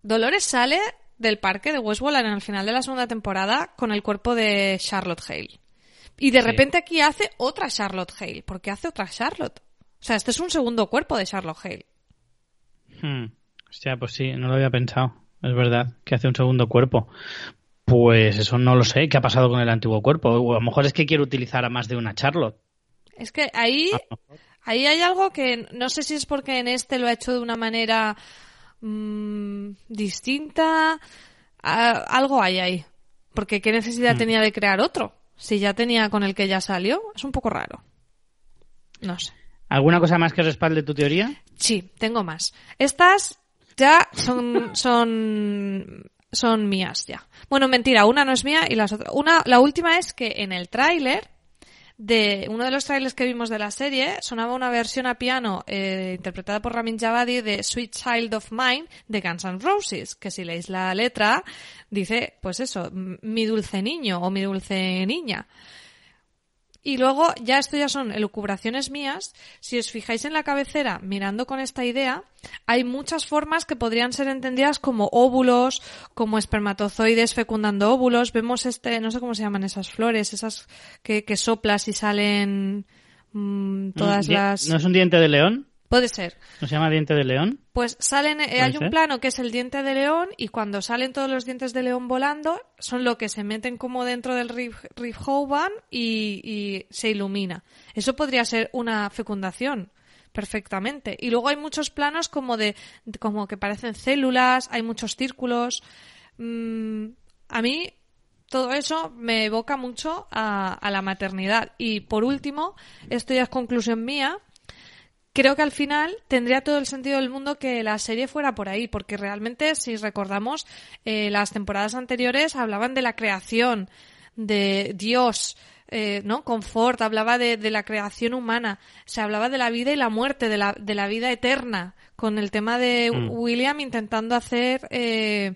Dolores sale del parque de Westworld en el final de la segunda temporada con el cuerpo de Charlotte Hale. Y de Sí. repente aquí hace otra Charlotte Hale. ¿Por qué hace otra Charlotte? O sea, este es un segundo cuerpo de Charlotte Hale. Hmm. Hostia, pues sí, no lo había pensado. Es verdad, que hace un segundo cuerpo. Pues eso no lo sé. ¿Qué ha pasado con el antiguo cuerpo? O a lo mejor es que quiere utilizar a más de una Charlotte. Es que ahí, ahí hay algo que no sé si es porque en este lo ha hecho de una manera mm, distinta. a- algo hay ahí. Porque qué necesidad tenía de crear otro. Si ya tenía con el que ya salió, es un poco raro. No sé. ¿Alguna cosa más que respalde tu teoría? Sí, tengo más. Estas ya son, son, son mías ya. Bueno, mentira, una no es mía y las otras. Una, la última es que en el tráiler de uno de los trailers que vimos de la serie sonaba una versión a piano eh, interpretada por Ramin Javadi de Sweet Child of Mine de Guns N' Roses, que si leéis la letra dice, pues eso, mi dulce niño o mi dulce niña. Y luego, ya esto ya son elucubraciones mías. Si os fijáis en la cabecera, mirando con esta idea, hay muchas formas que podrían ser entendidas como óvulos, como espermatozoides fecundando óvulos. Vemos este, no sé cómo se llaman esas flores, esas que, que soplas y salen mm, todas ¿Un di- las. ¿No es un diente de león? Puede ser. ¿No se llama diente de león? Pues salen, eh, hay un plano que es el diente de león y cuando salen todos los dientes de león volando son lo que se meten como dentro del Riff, Riff Hoban y, y se ilumina. Eso podría ser una fecundación perfectamente. Y luego hay muchos planos como de, de- como que parecen células, hay muchos círculos. Mm, a mí todo eso me evoca mucho a, a la maternidad. Y por último, esto ya es conclusión mía, creo que al final tendría todo el sentido del mundo que la serie fuera por ahí, porque realmente, si recordamos, eh, las temporadas anteriores hablaban de la creación, de Dios, eh, ¿no? Confort, hablaba de, de la creación humana, se hablaba de la vida y la muerte, de la, de la vida eterna, con el tema de Mm. William intentando hacer eh,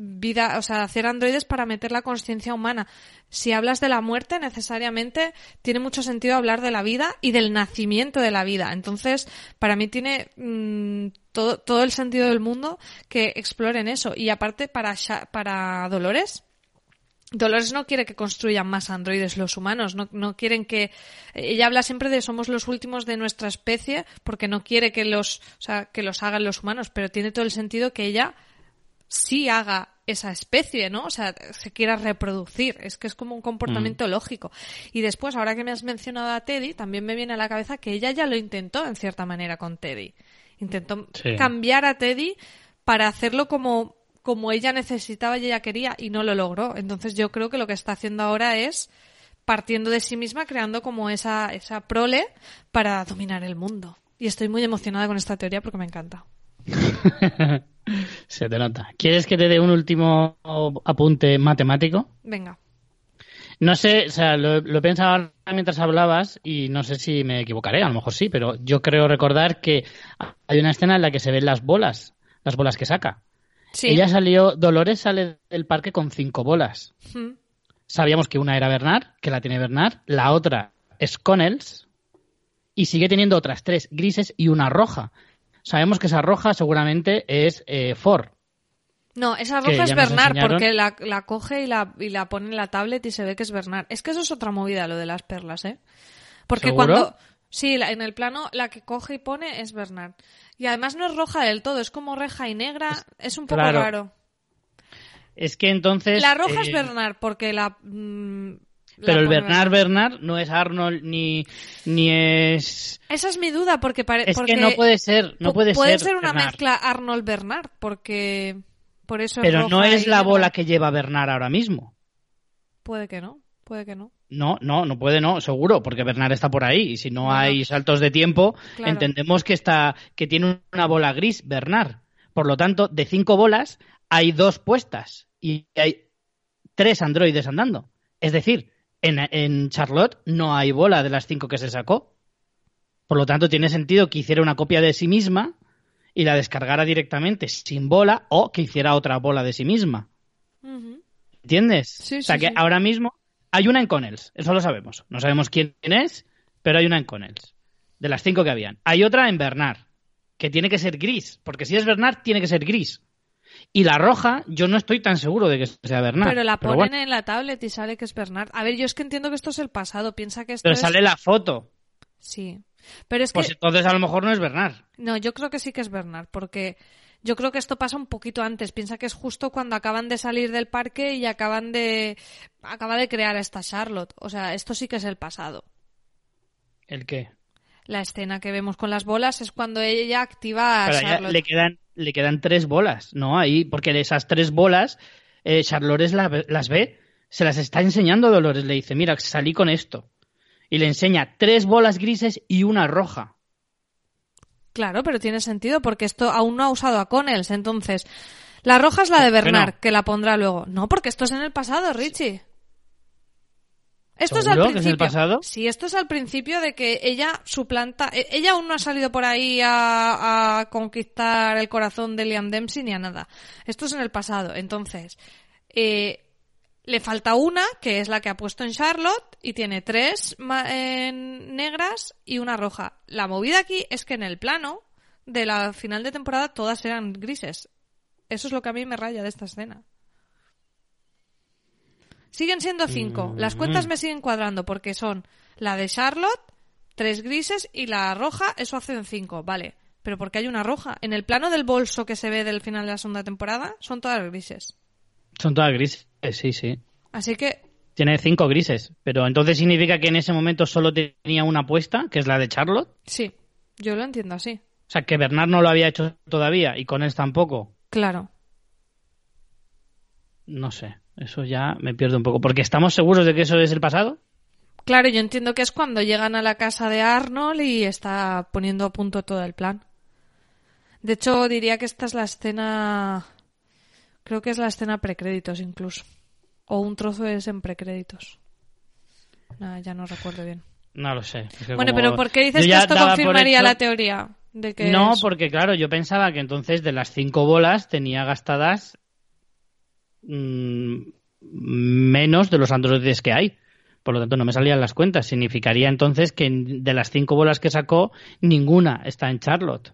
vida, o sea, hacer androides para meter la conciencia humana. Si hablas de la muerte, necesariamente tiene mucho sentido hablar de la vida y del nacimiento de la vida. Entonces, para mí tiene mm, todo, todo el sentido del mundo que exploren eso. Y aparte, para, para Dolores, Dolores no quiere que construyan más androides los humanos, no, no quieren que ella habla siempre de somos los últimos de nuestra especie porque no quiere que los, o sea, que los hagan los humanos, pero tiene todo el sentido que ella sí haga esa especie, ¿no? O sea, se quiera reproducir. Es que es como un comportamiento lógico. Y después, ahora que me has mencionado a Teddy, también me viene a la cabeza que ella ya lo intentó en cierta manera con Teddy. Intentó Sí. cambiar a Teddy para hacerlo como, como ella necesitaba y ella quería y no lo logró. Entonces yo creo que lo que está haciendo ahora es partiendo de sí misma, creando como esa, esa prole para dominar el mundo. Y estoy muy emocionada con esta teoría porque me encanta. Se te nota. ¿Quieres que te dé un último apunte matemático? Venga. No sé, o sea, lo, pensado mientras hablabas y no sé si me equivocaré, a lo mejor sí, pero yo creo recordar que hay una escena en la que se ven las bolas, las bolas que saca. Sí. Ella salió, Dolores sale del parque con cinco bolas. Mm. Sabíamos que una era Bernard, que la tiene Bernard, la otra es Connells y sigue teniendo otras tres grises y una roja. Sabemos que esa roja seguramente es eh, Ford. No, esa roja es Bernard enseñaron. porque la, la coge y la, y la pone en la tablet y se ve que es Bernard. Es que eso es otra movida, lo de las perlas, ¿eh? Porque ¿Seguro? cuando... Sí, la- en el plano la que coge y pone es Bernard. Y además no es roja del todo, es como reja y negra. Es, un poco claro. raro. Es que entonces... La roja es eh, Bernard porque la... mm, la Pero el Bernard Bernard no es Arnold ni, ni es... Esa es mi duda porque parece... Es que no puede ser, no Pu- puede, puede ser. una Bernard. mezcla Arnold-Bernard porque... Por eso es Pero no es la bola que lleva Bernard ahora mismo. Puede que no, puede que no. No, no, no puede, no, seguro, porque Bernard está por ahí. Y si no hay saltos de tiempo, Claro. entendemos que está, que tiene una bola gris, Bernard. Por lo tanto, de cinco bolas, hay dos puestas y hay tres androides andando. Es decir, en, en Charlotte no hay bola de las cinco que se sacó. Por lo tanto, tiene sentido que hiciera una copia de sí misma y la descargara directamente sin bola o que hiciera otra bola de sí misma. ¿Entiendes? Sí, o sea sí, que sí. ahora mismo hay una en Connells, eso lo sabemos. No sabemos quién es, pero hay una en Connells. De las cinco que habían. Hay otra en Bernard, que tiene que ser gris, porque si es Bernard, tiene que ser gris. Y la roja, yo no estoy tan seguro de que sea Bernard. Pero la ponen bueno, en la tablet y sale que es Bernard. A ver, yo es que entiendo que esto es el pasado. Piensa que esto pero es... sale la foto. Sí. Pero es que... Pues entonces a lo mejor no es Bernard. No, yo creo que sí que es Bernard, porque yo creo que esto pasa un poquito antes. Piensa que es justo cuando acaban de salir del parque y acaban de... Acaba de crear a esta Charlotte. O sea, esto sí que es el pasado. ¿El qué? La escena que vemos con las bolas es cuando ella activa a Pero ya Charlotte. le quedan, le quedan tres bolas, ¿no? Ahí, porque de esas tres bolas, eh, Charlotte la- las ve, se las está enseñando Dolores, le dice, mira, salí con esto. Y le enseña tres bolas grises y una roja. Claro, pero tiene sentido porque esto aún no ha usado a Connells. Entonces, la roja es la de ¿Por qué no? Bernard, que la pondrá luego. No, porque esto es en el pasado, Richie. Esto es al ¿Seguro que es principio. el pasado? Sí, esto es al principio de que ella suplanta. e- Ella aún no ha salido por ahí a, a conquistar el corazón de Liam Dempsey ni a nada. Esto es en el pasado. Entonces, eh, le falta una, que es la que ha puesto en Charlotte, y tiene tres negras y una roja. La movida aquí es que en el plano de la final de temporada todas eran grises. Eso es lo que a mí me raya de esta escena. Siguen siendo cinco. Las cuentas me siguen cuadrando porque son la de Charlotte, tres grises y la roja, eso hacen cinco, vale. Pero porque hay una roja. En el plano del bolso que se ve del final de la segunda temporada, son todas grises. Son todas grises, sí, sí. Así que Tiene cinco grises. Pero entonces significa que en ese momento solo tenía una apuesta, que es la de Charlotte. Sí, yo lo entiendo así. O sea, que Bernard no lo había hecho todavía y con él tampoco. Claro. No sé, eso ya me pierdo un poco. Porque estamos seguros de que eso es el pasado. Claro, yo entiendo que es cuando llegan a la casa de Arnold y está poniendo a punto todo el plan. De hecho, diría que esta es la escena. Creo que es la escena precréditos incluso. O un trozo es en precréditos. Nah, ya no recuerdo bien. No lo sé. Es que Bueno, como- pero ¿por qué dices que esto confirmaría hecho- la teoría? De que No, es- porque claro, yo pensaba que entonces de las cinco bolas tenía gastadas mm, menos de los androides que hay. Por lo tanto, no me salían las cuentas. Significaría entonces que de las cinco bolas que sacó, ninguna está en Charlotte.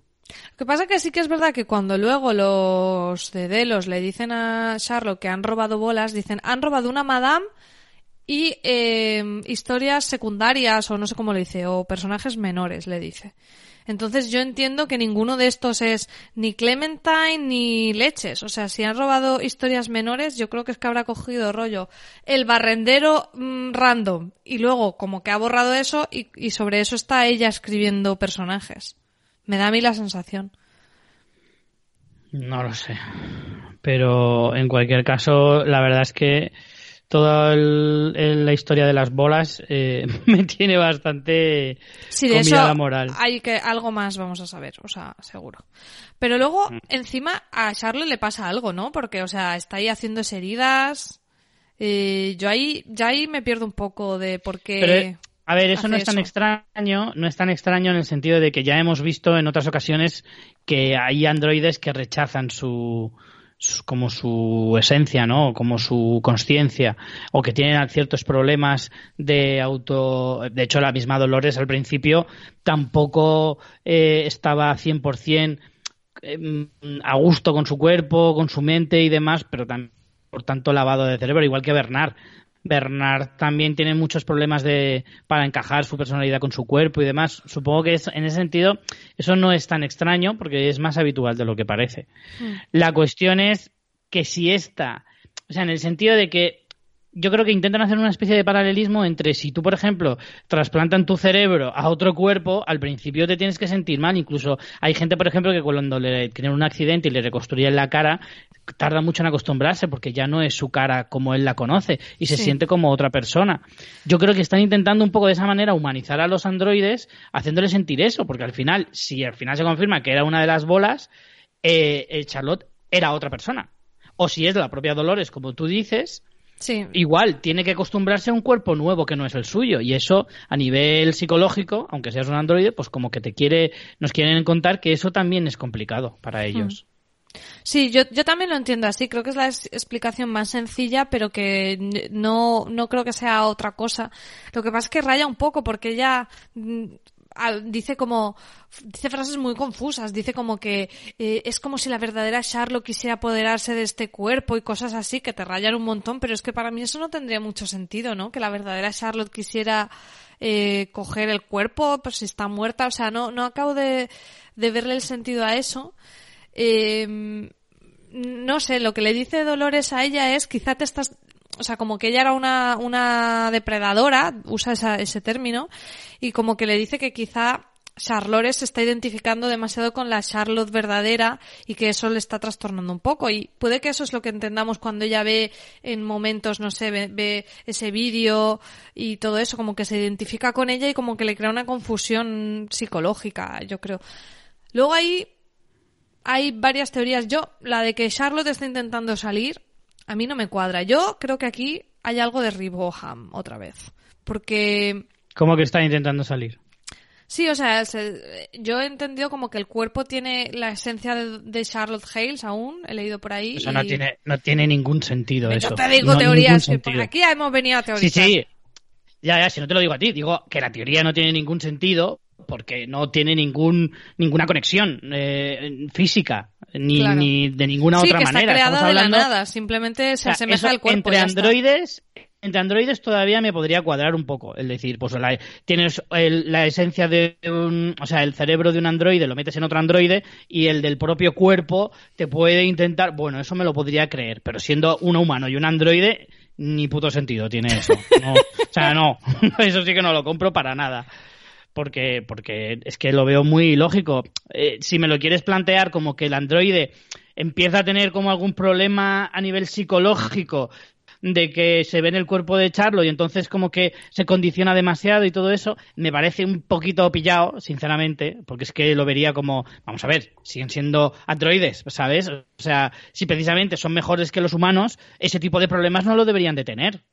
Lo que pasa que sí que es verdad que cuando luego los de Delos le dicen a Charlotte que han robado bolas, dicen, han robado una madame y eh, historias secundarias o no sé cómo lo dice, o personajes menores, le dice. Entonces yo entiendo que ninguno de estos es ni Clementine ni Leches. O sea, si han robado historias menores, yo creo que es que habrá cogido rollo el barrendero mm, random y luego como que ha borrado eso y, y sobre eso está ella escribiendo personajes. Me da a mí la sensación. No lo sé. Pero en cualquier caso, la verdad es que toda el- el- la historia de las bolas eh, me tiene bastante Sí, de comida eso la moral. hay que algo más vamos a saber, o sea, seguro. Pero luego, Mm. encima, a Charlotte le pasa algo, ¿no? Porque, o sea, está ahí haciéndose heridas, Eh, yo ahí, ya ahí me pierdo un poco de por qué. Pero, a ver, eso no es tan eso. extraño, no es tan extraño en el sentido de que ya hemos visto en otras ocasiones que hay androides que rechazan su- como su esencia, ¿no? Como su conciencia o que tienen ciertos problemas de auto. De hecho, la misma Dolores al principio tampoco eh, estaba 100% eh, a gusto con su cuerpo, con su mente y demás, pero también por tanto lavado de cerebro, igual que Bernard. Bernard también tiene muchos problemas de para encajar su personalidad con su cuerpo y demás. Supongo que es- en ese sentido eso no es tan extraño porque es más habitual de lo que parece. La cuestión es que si esta, o sea, en el sentido de que yo creo que intentan hacer una especie de paralelismo entre si tú, por ejemplo, trasplantan tu cerebro a otro cuerpo, al principio te tienes que sentir mal. Incluso hay gente, por ejemplo, que cuando le tienen un accidente y le reconstruyen la cara, tarda mucho en acostumbrarse porque ya no es su cara como él la conoce y se Sí. siente como otra persona. Yo creo que están intentando un poco de esa manera humanizar a los androides, haciéndoles sentir eso, porque al final, si al final se confirma que era una de las bolas, eh, eh, Charlotte era otra persona. O si es la propia Dolores, como tú dices, Sí. igual tiene que acostumbrarse a un cuerpo nuevo que no es el suyo y eso a nivel psicológico aunque seas un androide pues como que te quiere nos quieren contar que eso también es complicado para ellos Sí, yo, yo también lo entiendo así. Creo que es la explicación más sencilla, pero que no, no creo que sea otra cosa. Lo que pasa es que raya un poco porque ella mm, dice como dice frases muy confusas. Dice como que eh, es como si la verdadera Charlotte quisiera apoderarse de este cuerpo y cosas así que te rayan un montón. Pero es que para mí eso no tendría mucho sentido, ¿no? Que la verdadera Charlotte quisiera eh, coger el cuerpo, pues si está muerta. O sea, no, no acabo de, de verle el sentido a eso. Eh, no sé, lo que le dice Dolores a ella es quizá te estás, o sea, como que ella era una, una depredadora, usa esa- ese término, y como que le dice que quizá Charlotte se está identificando demasiado con la Charlotte verdadera y que eso le está trastornando un poco. Y puede que eso es lo que entendamos cuando ella ve en momentos, no sé, ve, ve ese vídeo y todo eso, como que se identifica con ella y como que le crea una confusión psicológica, yo creo. Luego ahí hay varias teorías. Yo, la de que Charlotte está intentando salir, a mí no me cuadra. Yo creo que aquí hay algo de Riboham otra vez. Porque, como que está intentando salir sí, o sea, se- yo he entendido como que el cuerpo tiene la esencia de, de Charlotte Hales aún, he leído por ahí. eso no tiene no tiene ningún sentido Yo eso te digo No, teorías, que por aquí hemos venido a sí teorizar. sí ya ya si no te lo digo a ti digo que la teoría no tiene ningún sentido porque no tiene ningún ninguna conexión eh, física ni, Claro. ni de ninguna Sí, otra que manera creada Estamos de la hablando- nada, simplemente se O sea, asemeja eso al cuerpo. Entre está. androides, entre androides todavía me podría cuadrar un poco. Es decir, pues la- tienes el- la esencia de un, o sea, el cerebro de un androide lo metes en otro androide y el del propio cuerpo te puede intentar, bueno, eso me lo podría creer, pero siendo un humano y un androide ni puto sentido tiene eso. No, o sea, no, eso sí que no lo compro para nada porque, porque es que lo veo muy lógico. Eh, si me lo quieres plantear como que el androide empieza a tener como algún problema a nivel psicológico de que se ve en el cuerpo de Charlo y entonces como que se condiciona demasiado y todo eso, me parece un poquito pillado, sinceramente, porque es que lo vería como, vamos a ver, siguen siendo androides, ¿sabes? O sea, si precisamente son mejores que los humanos, ese tipo de problemas no lo deberían de tener.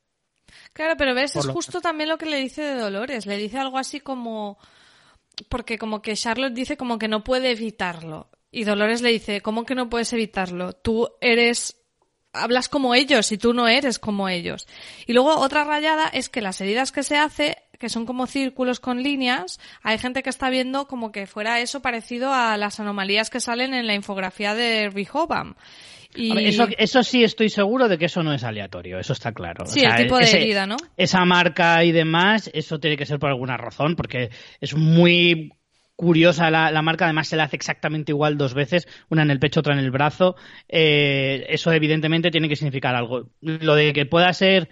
Claro, pero ves, Por es justo también lo que le dice de Dolores. Le dice algo así como. Porque como que Charlotte dice como que no puede evitarlo. Y Dolores le dice, ¿cómo que no puedes evitarlo? Tú eres. Hablas como ellos y tú no eres como ellos. Y luego otra rayada es que las heridas que se hace, que son como círculos con líneas, hay gente que está viendo como que fuera eso parecido a las anomalías que salen en la infografía de Rehoboam. Y... Ver, eso, eso sí estoy seguro de que eso no es aleatorio, eso está claro. O Sí, sea, el tipo de ese- herida, ¿no? Esa marca y demás, eso tiene que ser por alguna razón, porque es muy curiosa la, la marca, además se la hace exactamente igual dos veces, una en el pecho, otra en el brazo. Eh, eso evidentemente tiene que significar algo. Lo de que pueda ser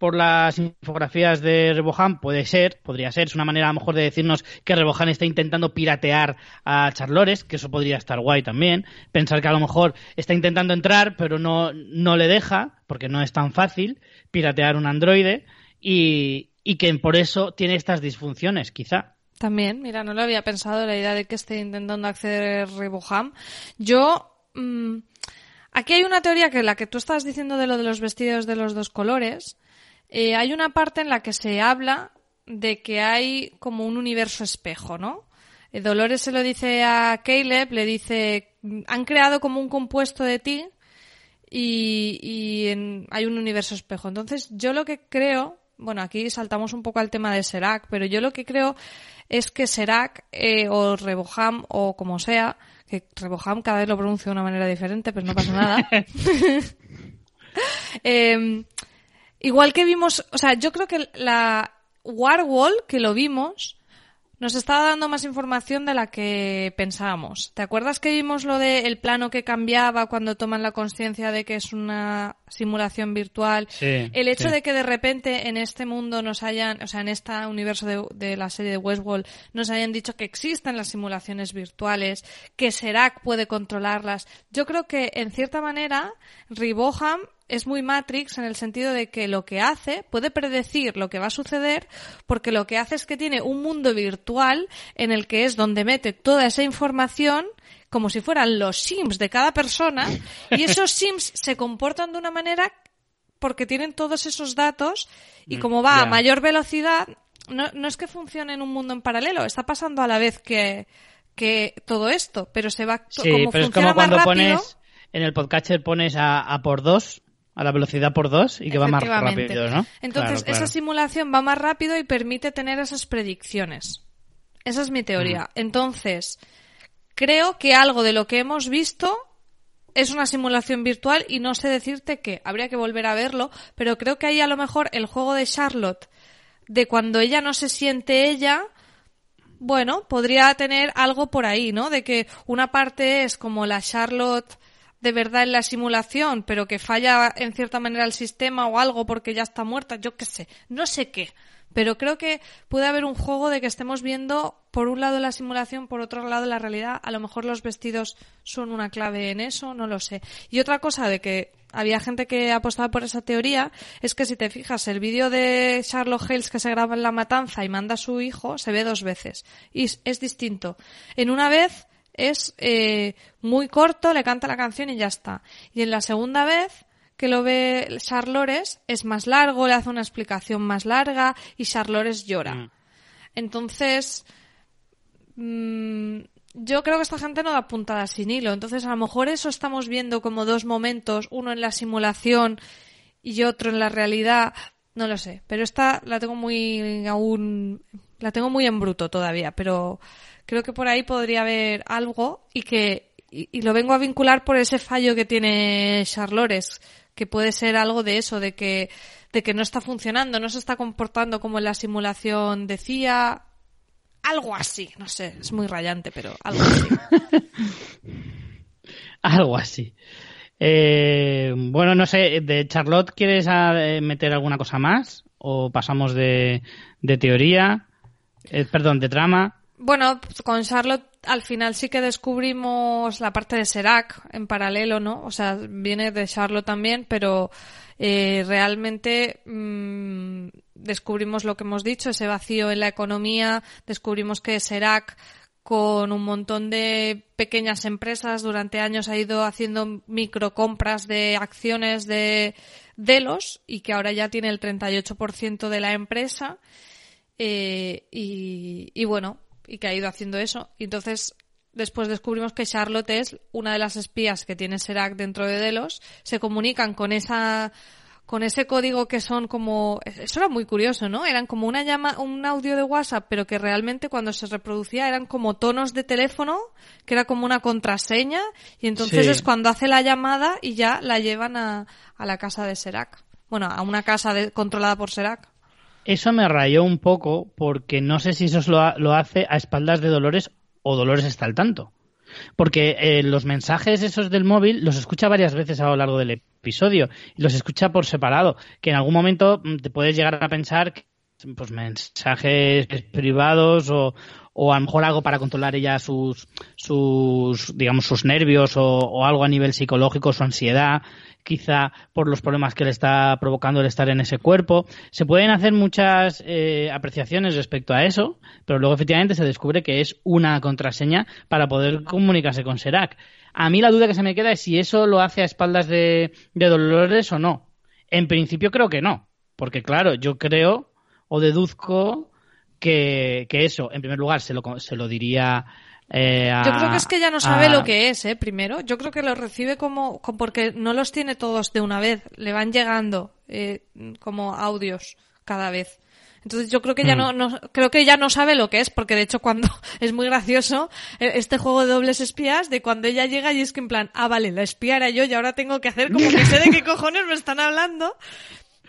por las infografías de Rebohan puede ser, podría ser, es una manera a lo mejor de decirnos que Rebohan está intentando piratear a Charlores, que eso podría estar guay también, pensar que a lo mejor está intentando entrar pero no, no le deja, porque no es tan fácil piratear un androide y, y que por eso tiene estas disfunciones, quizá. También, mira, no lo había pensado la idea de que esté intentando acceder Reboham. Yo, mm, Aquí hay una teoría que la que tú estabas diciendo de lo de los vestidos de los dos colores. Eh, hay una parte en la que se habla de que hay como un universo espejo, ¿no? Eh, Dolores se lo dice a Caleb, le dice, han creado como un compuesto de ti y, y en- hay un universo espejo. Entonces, yo lo que creo, bueno, aquí saltamos un poco al tema de Serac, pero yo lo que creo es que Serac eh, o Reboham o como sea, que Reboham cada vez lo pronuncio de una manera diferente, pero no pasa nada. Eh, igual que vimos, o sea, yo creo que la Warwall, que lo vimos, nos estaba dando más información de la que pensábamos. ¿Te acuerdas que vimos lo del plano que cambiaba cuando toman la conciencia de que es una simulación virtual? Sí, El hecho sí. de que de repente en este mundo nos hayan, o sea, en este universo de, de la serie de Westworld, nos hayan dicho que existen las simulaciones virtuales, que Serac puede controlarlas. Yo creo que, en cierta manera, Riboham es muy Matrix en el sentido de que lo que hace puede predecir lo que va a suceder porque lo que hace es que tiene un mundo virtual en el que es donde mete toda esa información como si fueran los sims de cada persona y esos sims se comportan de una manera porque tienen todos esos datos y como va a mayor velocidad, no, no es que funcione en un mundo en paralelo, está pasando a la vez que, que todo esto, pero se va Sí, como pero es funciona como cuando rápido, pones en el podcatcher pones a, a por dos, a la velocidad por dos y que va más rápido, ¿no? Entonces, Claro, claro. esa simulación va más rápido y permite tener esas predicciones. Esa es mi teoría. Mm. Entonces, creo que algo de lo que hemos visto es una simulación virtual y no sé decirte qué. Habría que volver a verlo, pero creo que ahí a lo mejor el juego de Charlotte, de cuando ella no se siente ella, bueno, podría tener algo por ahí, ¿no? De que una parte es como la Charlotte de verdad en la simulación, pero que falla en cierta manera el sistema o algo porque ya está muerta, yo qué sé, no sé qué. Pero creo que puede haber un juego de que estemos viendo por un lado la simulación, por otro lado la realidad. A lo mejor los vestidos son una clave en eso, no lo sé. Y otra cosa de que había gente que apostaba por esa teoría es que si te fijas, el vídeo de Charlotte Hales que se graba en la matanza y manda a su hijo se ve dos veces. Y es, distinto. En una vez es eh, muy corto, le canta la canción y ya está. Y en la segunda vez que lo ve Charlores es más largo, le hace una explicación más larga y Charlores llora. Mm. Entonces, mm, yo creo que esta gente no da puntadas sin hilo. Entonces, a lo mejor eso estamos viendo como dos momentos, uno en la simulación y otro en la realidad. No lo sé, pero esta la tengo muy aún, la tengo muy en bruto todavía, pero creo que por ahí podría haber algo y que, y, y lo vengo a vincular por ese fallo que tiene Charlores, que puede ser algo de eso, de que, de que no está funcionando, no se está comportando como en la simulación decía, algo así, no sé, es muy rayante, pero algo así. Algo así. Eh, bueno, no sé, de Charlotte, ¿quieres ah, eh, meter alguna cosa más? ¿O pasamos de, de teoría? Eh, perdón, de trama. Bueno, con Charlotte al final sí que descubrimos la parte de Serac en paralelo, ¿no? O sea, viene de Charlotte también, pero eh, realmente mm, descubrimos lo que hemos dicho, ese vacío en la economía, descubrimos que Serac con un montón de pequeñas empresas durante años ha ido haciendo microcompras de acciones de Delos y que ahora ya tiene el 38% de la empresa eh, y, y bueno, y que ha ido haciendo eso. Y entonces después descubrimos que Charlotte es una de las espías que tiene Serac dentro de Delos. Se comunican con esa con ese código que son como eso era muy curioso, ¿no? Eran como una llama un audio de WhatsApp, pero que realmente cuando se reproducía eran como tonos de teléfono, que era como una contraseña y entonces Sí. es cuando hace la llamada y ya la llevan a, a la casa de Serac. Bueno, a una casa de- controlada por Serac. Eso me rayó un poco porque no sé si eso lo, lo hace a espaldas de Dolores o Dolores está al tanto. Porque eh, los mensajes esos del móvil los escucha varias veces a lo largo del episodio y los escucha por separado. Que en algún momento mm, te puedes llegar a pensar que pues mensajes privados o, o a lo mejor algo para controlar ella sus sus digamos sus nervios o, o algo a nivel psicológico su ansiedad quizá por los problemas que le está provocando el estar en ese cuerpo. Se pueden hacer muchas eh, apreciaciones respecto a eso, pero luego efectivamente se descubre que es una contraseña para poder comunicarse con Serac. A mí la duda que se me queda es si eso lo hace a espaldas de, de Dolores o no. En principio creo que no, porque claro, yo creo o deduzco que, que eso, en primer lugar, se lo, se lo diría eh, Yo creo que es que ella no sabe lo que es, ¿eh? Primero, yo creo que lo recibe como, porque no los tiene todos de una vez, le van llegando eh, como audios cada vez. Entonces yo creo que ella mm. no, creo que ella no sabe lo que es, porque de hecho cuando es muy gracioso eh, este juego de dobles espías de cuando ella llega y es que en plan, ah vale, la espía era yo y ahora tengo que hacer como que sé de qué cojones me están hablando,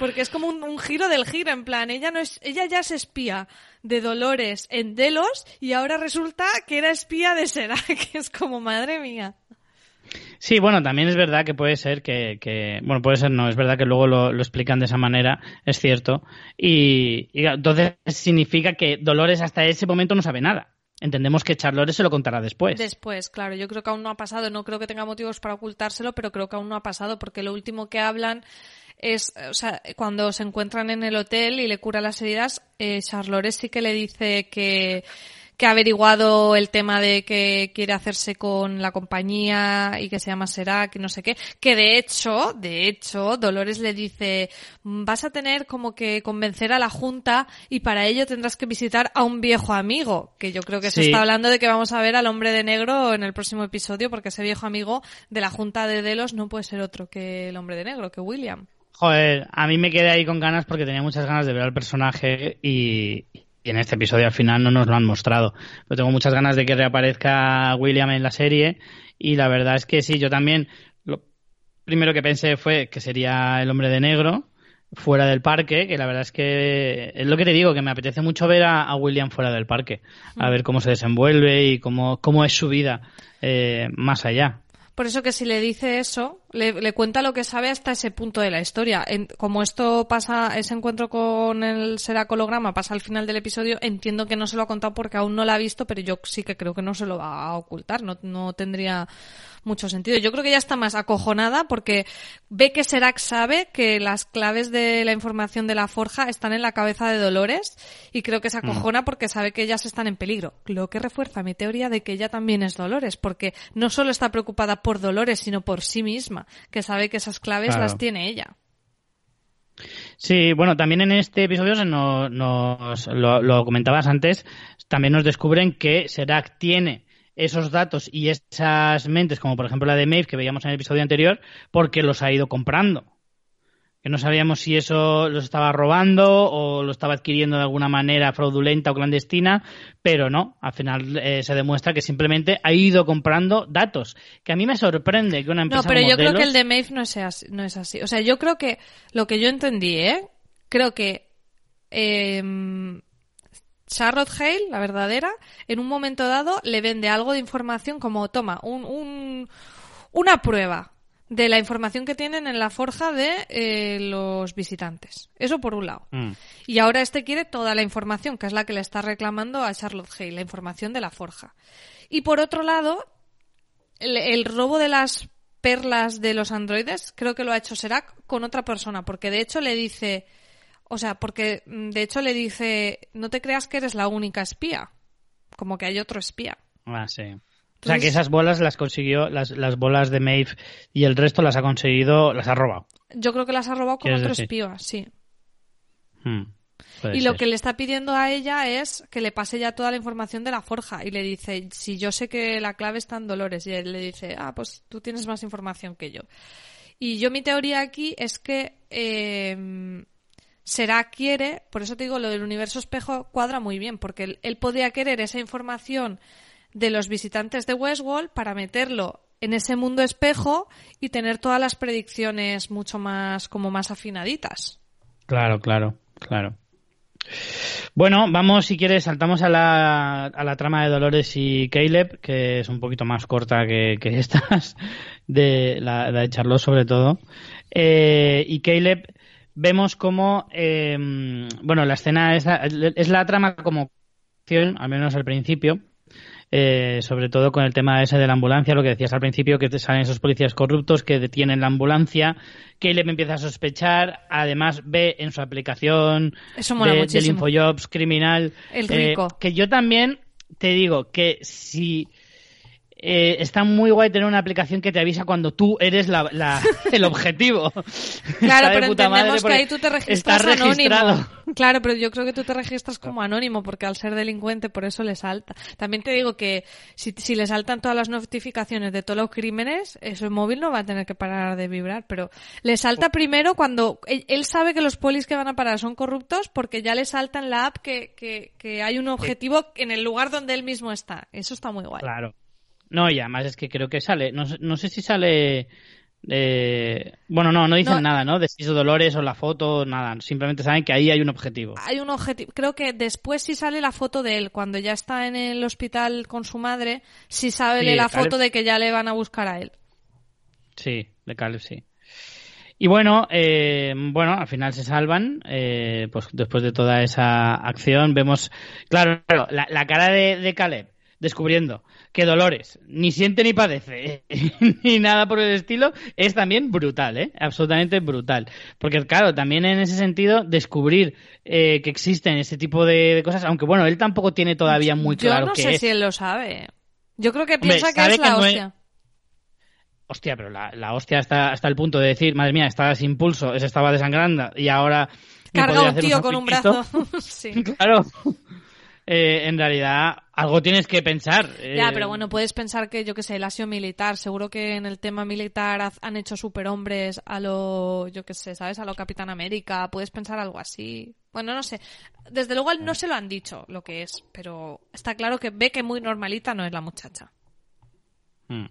porque es como un, giro del giro, en plan, ella no es, ella ya es espía de Dolores en Delos y ahora resulta que era espía de Serac, que es como madre mía. Sí, bueno, también es verdad que puede ser que, bueno, puede ser no, es verdad que luego lo, explican de esa manera, es cierto, y, entonces significa que Dolores hasta ese momento no sabe nada. Entendemos que Charlotte se lo contará después. Después, claro. Yo creo que aún no ha pasado. No creo que tenga motivos para ocultárselo, pero creo que aún no ha pasado porque lo último que hablan es, o sea, cuando se encuentran en el hotel y le cura las heridas, eh, sí que le dice que, que ha averiguado el tema de que quiere hacerse con la compañía y que se llama Serac y no sé qué, que de hecho, de hecho, Dolores le dice, vas a tener como que convencer a la Junta y para ello tendrás que visitar a un viejo amigo, que yo creo que se está hablando de que vamos a ver al hombre de negro en el próximo episodio, porque ese viejo amigo de la Junta de Delos no puede ser otro que el hombre de negro, que William. Joder, a mí me quedé ahí con ganas porque tenía muchas ganas de ver al personaje y, y en este episodio al final no nos lo han mostrado. Pero tengo muchas ganas de que reaparezca William en la serie y la verdad es que sí, yo también lo primero que pensé fue que sería el hombre de negro fuera del parque, que la verdad es que es lo que te digo, que me apetece mucho ver a, William fuera del parque, a ver cómo se desenvuelve y cómo, cómo es su vida eh, más allá. Por eso que si le dice eso, le, cuenta lo que sabe hasta ese punto de la historia. como esto pasa, ese encuentro con el seracolograma pasa al final del episodio, entiendo que no se lo ha contado porque aún no lo ha visto, pero yo sí que creo que no se lo va a ocultar. No, no tendría mucho sentido. Yo creo que ya está más acojonada porque ve que Serac sabe que las claves de la información de la forja están en la cabeza de Dolores y creo que se mm. acojona porque sabe que ellas están en peligro. Lo que refuerza mi teoría de que ella también es Dolores porque no solo está preocupada por Dolores sino por sí misma, que sabe que esas claves las tiene ella. Sí, bueno, también en este episodio se nos, lo, lo, comentabas antes, también nos descubren que Serac tiene esos datos y esas mentes, como por ejemplo la de Maeve que veíamos en el episodio anterior, porque los ha ido comprando. Que no sabíamos si eso los estaba robando o lo estaba adquiriendo de alguna manera fraudulenta o clandestina, pero no, al final eh, se demuestra que simplemente ha ido comprando datos. Que a mí me sorprende que una empresa. No, pero yo creo que el de Maeve no es, así, no es así. O sea, yo creo que lo que yo entendí, ¿eh? Creo que. Eh, Charlotte Hale, la verdadera, en un momento dado le vende algo de información como, toma, un, una prueba de la información que tienen en la forja de eh, los visitantes. Eso por un lado. Mm. Y ahora este quiere toda la información, que es la que le está reclamando a Charlotte Hale, la información de la forja. Y por otro lado, el, el robo de las perlas de los androides, creo que lo ha hecho Serac con otra persona, porque de hecho le dice o sea, porque mm, de hecho le dice, no te creas que eres la única espía. Como que hay otro espía. Ah, sí. o sea, que esas bolas las consiguió, las, las bolas de Maeve y el resto las ha conseguido, las ha robado. Yo creo que las ha robado con otro espía, sí. Hmm, y lo que le está pidiendo a ella es que le pase ya toda la información de la forja. Y le dice, si yo sé que la clave está en Dolores. Y él le dice, ah, pues tú tienes más información que yo. Y yo mi teoría aquí es que eh, será quiere, por eso te digo, lo del universo espejo cuadra muy bien, porque él, podría querer esa información de los visitantes de Westworld para meterlo en ese mundo espejo y tener todas las predicciones mucho más como más afinaditas. Claro, claro, claro. Bueno, vamos, si quieres, saltamos a la, a la trama de Dolores y Caleb, que es un poquito más corta que, que estas, de la, de Charlotte sobre todo. Eh, y Caleb vemos como, em, bueno, la escena es la, es la trama como al menos al principio, eh, sobre todo con el tema ese de la ambulancia, lo que decías al principio, que salen esos policías corruptos que detienen la ambulancia, que le empieza a sospechar, además ve en su aplicación de- del. Infojobs criminal, El eh, rico. que yo también te digo que si eh, está muy guay tener una aplicación que te avisa cuando tú eres la, la- el objetivo. Claro, pero entendemos que ahí tú te registras registrado. anónimo. Claro, pero yo creo que tú te registras como anónimo porque al ser delincuente por eso le salta. También te digo que si, si le saltan todas las notificaciones de todos los crímenes, eso el móvil no va a tener que parar de vibrar, pero le salta primero cuando él, él sabe que los polis que van a parar son corruptos porque ya le salta en la app que, que, que hay un objetivo en el lugar donde él mismo está. Eso está muy guay. Claro. No, y además es que creo que sale, no, sé- no sé si sale... eh, bueno, no, no dicen No. nada, ¿no? De si es Dolores o la foto, nada. Simplemente saben que ahí hay un objetivo. hay un objetivo. Creo que después sí sale la foto de él, cuando ya está en el hospital con su madre, sí sabe Sí, la foto de que ya le van a buscar a él. Sí, de Caleb sí. Y bueno, eh, bueno, al final se salvan. eh, pues después de toda esa acción, vemos, claro, claro, la, la cara de, de Caleb descubriendo que Dolores ni siente ni padece ni nada por el estilo es también brutal, ¿eh? Absolutamente brutal. Porque claro, también en ese sentido descubrir eh, que existen ese tipo de, de cosas, aunque bueno, él tampoco tiene todavía muy Yo claro no qué sé es. si él lo sabe. Yo creo que Hombre, piensa que es que la no es- hostia. Hostia, pero la, la hostia está hasta el punto de decir, madre mía, estaba sin pulso, se estaba desangrando y ahora... Carga un tío con un brazo. sí. Claro. Eh, en realidad, algo tienes que pensar. Ya, eh, pero bueno, puedes pensar que, yo qué sé, él ha sido militar. Seguro que en el tema militar han hecho superhombres a lo, yo qué sé, ¿sabes? A lo Capitán América. Puedes pensar algo así. Bueno, no sé. Desde luego no se lo han dicho lo que es, pero está claro que ve que muy normalita no es la muchacha. Mm.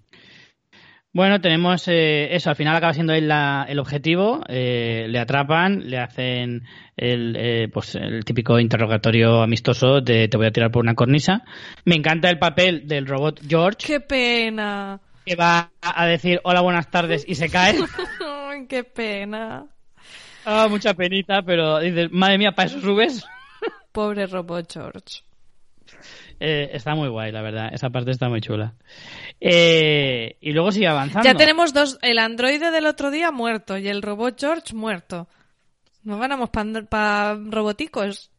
Bueno, tenemos eh, eso, al final acaba siendo él la- el objetivo, eh, le atrapan, le hacen el, eh, pues el típico interrogatorio amistoso de te voy a tirar por una cornisa. Me encanta el papel del robot George, ¡Qué pena! que va a decir hola, buenas tardes y se cae. ¡Qué pena! Ah, mucha penita, pero dices, madre mía, para eso subes. Pobre robot George. Eh, está muy guay, la verdad. Esa parte está muy chula. Eh, y luego sigue avanzando. Ya tenemos dos, el androide del otro día muerto y el robot George muerto. Nos ganamos para roboticos.